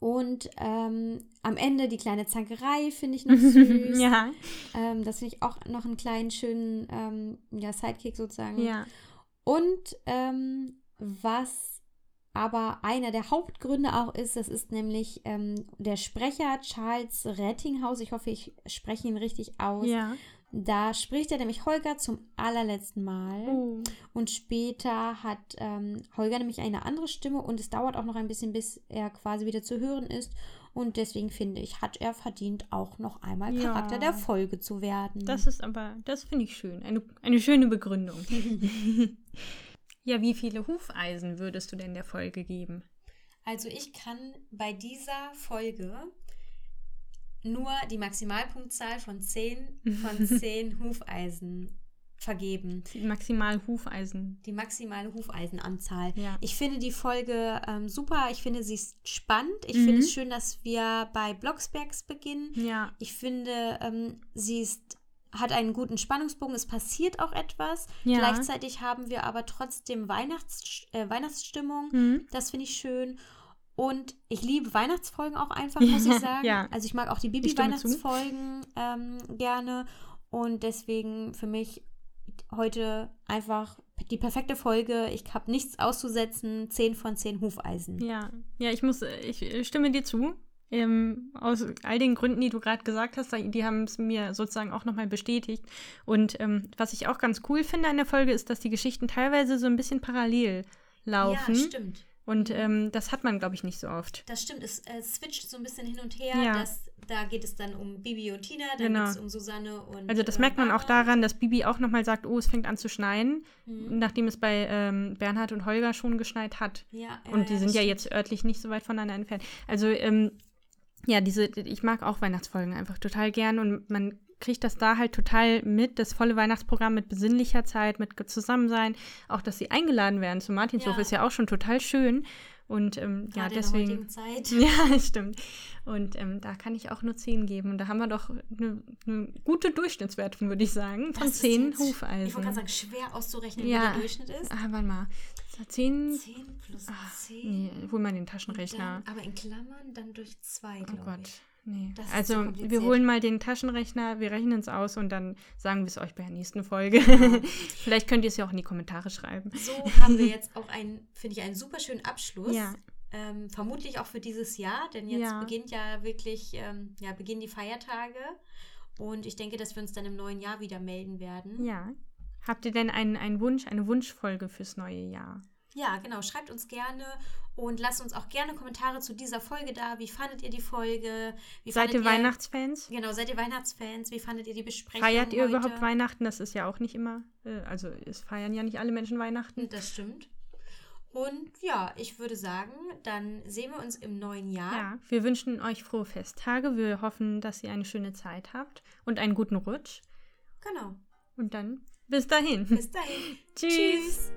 Und ähm, am Ende die kleine Zankerei finde ich noch süß. ja. ähm, das finde ich auch noch einen kleinen schönen ähm, ja, Sidekick sozusagen. Ja. Und ähm, was aber einer der Hauptgründe auch ist, das ist nämlich ähm, der Sprecher Charles Rettinghaus. Ich hoffe, ich spreche ihn richtig aus. Ja. Da spricht er nämlich Holger zum allerletzten Mal. Oh. Und später hat ähm, Holger nämlich eine andere Stimme und es dauert auch noch ein bisschen, bis er quasi wieder zu hören ist. Und deswegen finde ich, hat er verdient, auch noch einmal Ja. Charakter der Folge zu werden. Das ist aber, das finde ich schön. Eine, eine schöne Begründung. ja, wie viele Hufeisen würdest du denn der Folge geben? Also ich kann bei dieser Folge nur die Maximalpunktzahl von 10 von 10 Hufeisen vergeben. Die maximal Hufeisen. Die maximale Hufeisenanzahl. Ja. Ich finde die Folge ähm, super. Ich finde sie ist spannend. Ich Mhm. finde es schön, dass wir bei Blocksbergs beginnen. Ja. Ich finde, ähm, sie ist, hat einen guten Spannungsbogen. Es passiert auch etwas. Ja. Gleichzeitig haben wir aber trotzdem Weihnachts äh, Weihnachtsstimmung. Mhm. Das finde ich schön. Und ich liebe Weihnachtsfolgen auch einfach, muss ich sagen. Ja. Also ich mag auch die. Bibi-Weihnachtsfolgen ähm, gerne. Und deswegen für mich heute einfach die perfekte Folge. Ich habe nichts auszusetzen. 10 von 10 Hufeisen. Ja, ja, ich muss, ich stimme dir zu. Ähm, aus all den Gründen, die du gerade gesagt hast, die haben es mir sozusagen auch nochmal bestätigt. Und ähm, was ich auch ganz cool finde an der Folge, ist, dass die Geschichten teilweise so ein bisschen parallel laufen. Ja, stimmt. Und ähm, das hat man, glaube ich, nicht so oft. Das stimmt. Es äh, switcht so ein bisschen hin und her. Ja. Das, da geht es dann um Bibi und Tina, dann Genau. geht es um Susanne und. Also das äh, merkt man auch Barbara. daran, dass Bibi auch nochmal sagt, oh, es fängt an zu schneien, Mhm. nachdem es bei ähm, Bernhard und Holger schon geschneit hat. Ja, ja, Und die ja, sind ja stimmt. jetzt örtlich nicht so weit voneinander entfernt. Also, ähm, ja, diese, ich mag auch Weihnachtsfolgen einfach total gern und man kriegt das da halt total mit, das volle Weihnachtsprogramm mit besinnlicher Zeit, mit Zusammensein, auch dass sie eingeladen werden zum Martinshof Ja. ist ja auch schon total schön. Und ähm, ja, Gerade in der deswegen. Zeit. Ja, stimmt. Und ähm, da kann ich auch nur 10 geben. Und da haben wir doch eine, eine gute Durchschnittswertung, würde ich sagen, von Das ist 10 jetzt- Ich wollte Hufeisen. gerade sagen, schwer auszurechnen, Ja. wie der Durchschnitt ist. Ah, warte mal. 10. 10 plus Ah, 10. nee, hol mal den Taschenrechner. Dann, aber in Klammern dann durch 2, Oh Gott. ich. Nee. Das also, wir holen mal den Taschenrechner, wir rechnen es aus und dann sagen wir es euch bei der nächsten Folge. Vielleicht könnt ihr es ja auch in die Kommentare schreiben. So haben wir jetzt auch einen, finde ich, einen super schönen Abschluss. Ja. Ähm, vermutlich auch für dieses Jahr, denn jetzt Ja. beginnt ja wirklich, ähm, ja, beginnen die Feiertage. Und ich denke, dass wir uns dann im neuen Jahr wieder melden werden. Ja. Habt ihr denn einen, einen Wunsch, eine Wunschfolge fürs neue Jahr? Ja, genau. Schreibt uns gerne und lasst uns auch gerne Kommentare zu dieser Folge da. Wie fandet ihr die Folge? Wie Seid ihr fandet Weihnachtsfans? Genau, seid ihr Weihnachtsfans? Wie fandet ihr die Besprechung Feiert ihr heute? überhaupt Weihnachten? Das ist ja auch nicht immer, äh, also es feiern ja nicht alle Menschen Weihnachten. Das stimmt. Und ja, ich würde sagen, dann sehen wir uns im neuen Jahr. Ja, wir wünschen euch frohe Festtage. Wir hoffen, dass ihr eine schöne Zeit habt und einen guten Rutsch. Genau. Und dann bis dahin. Bis dahin. Tschüss. Tschüss.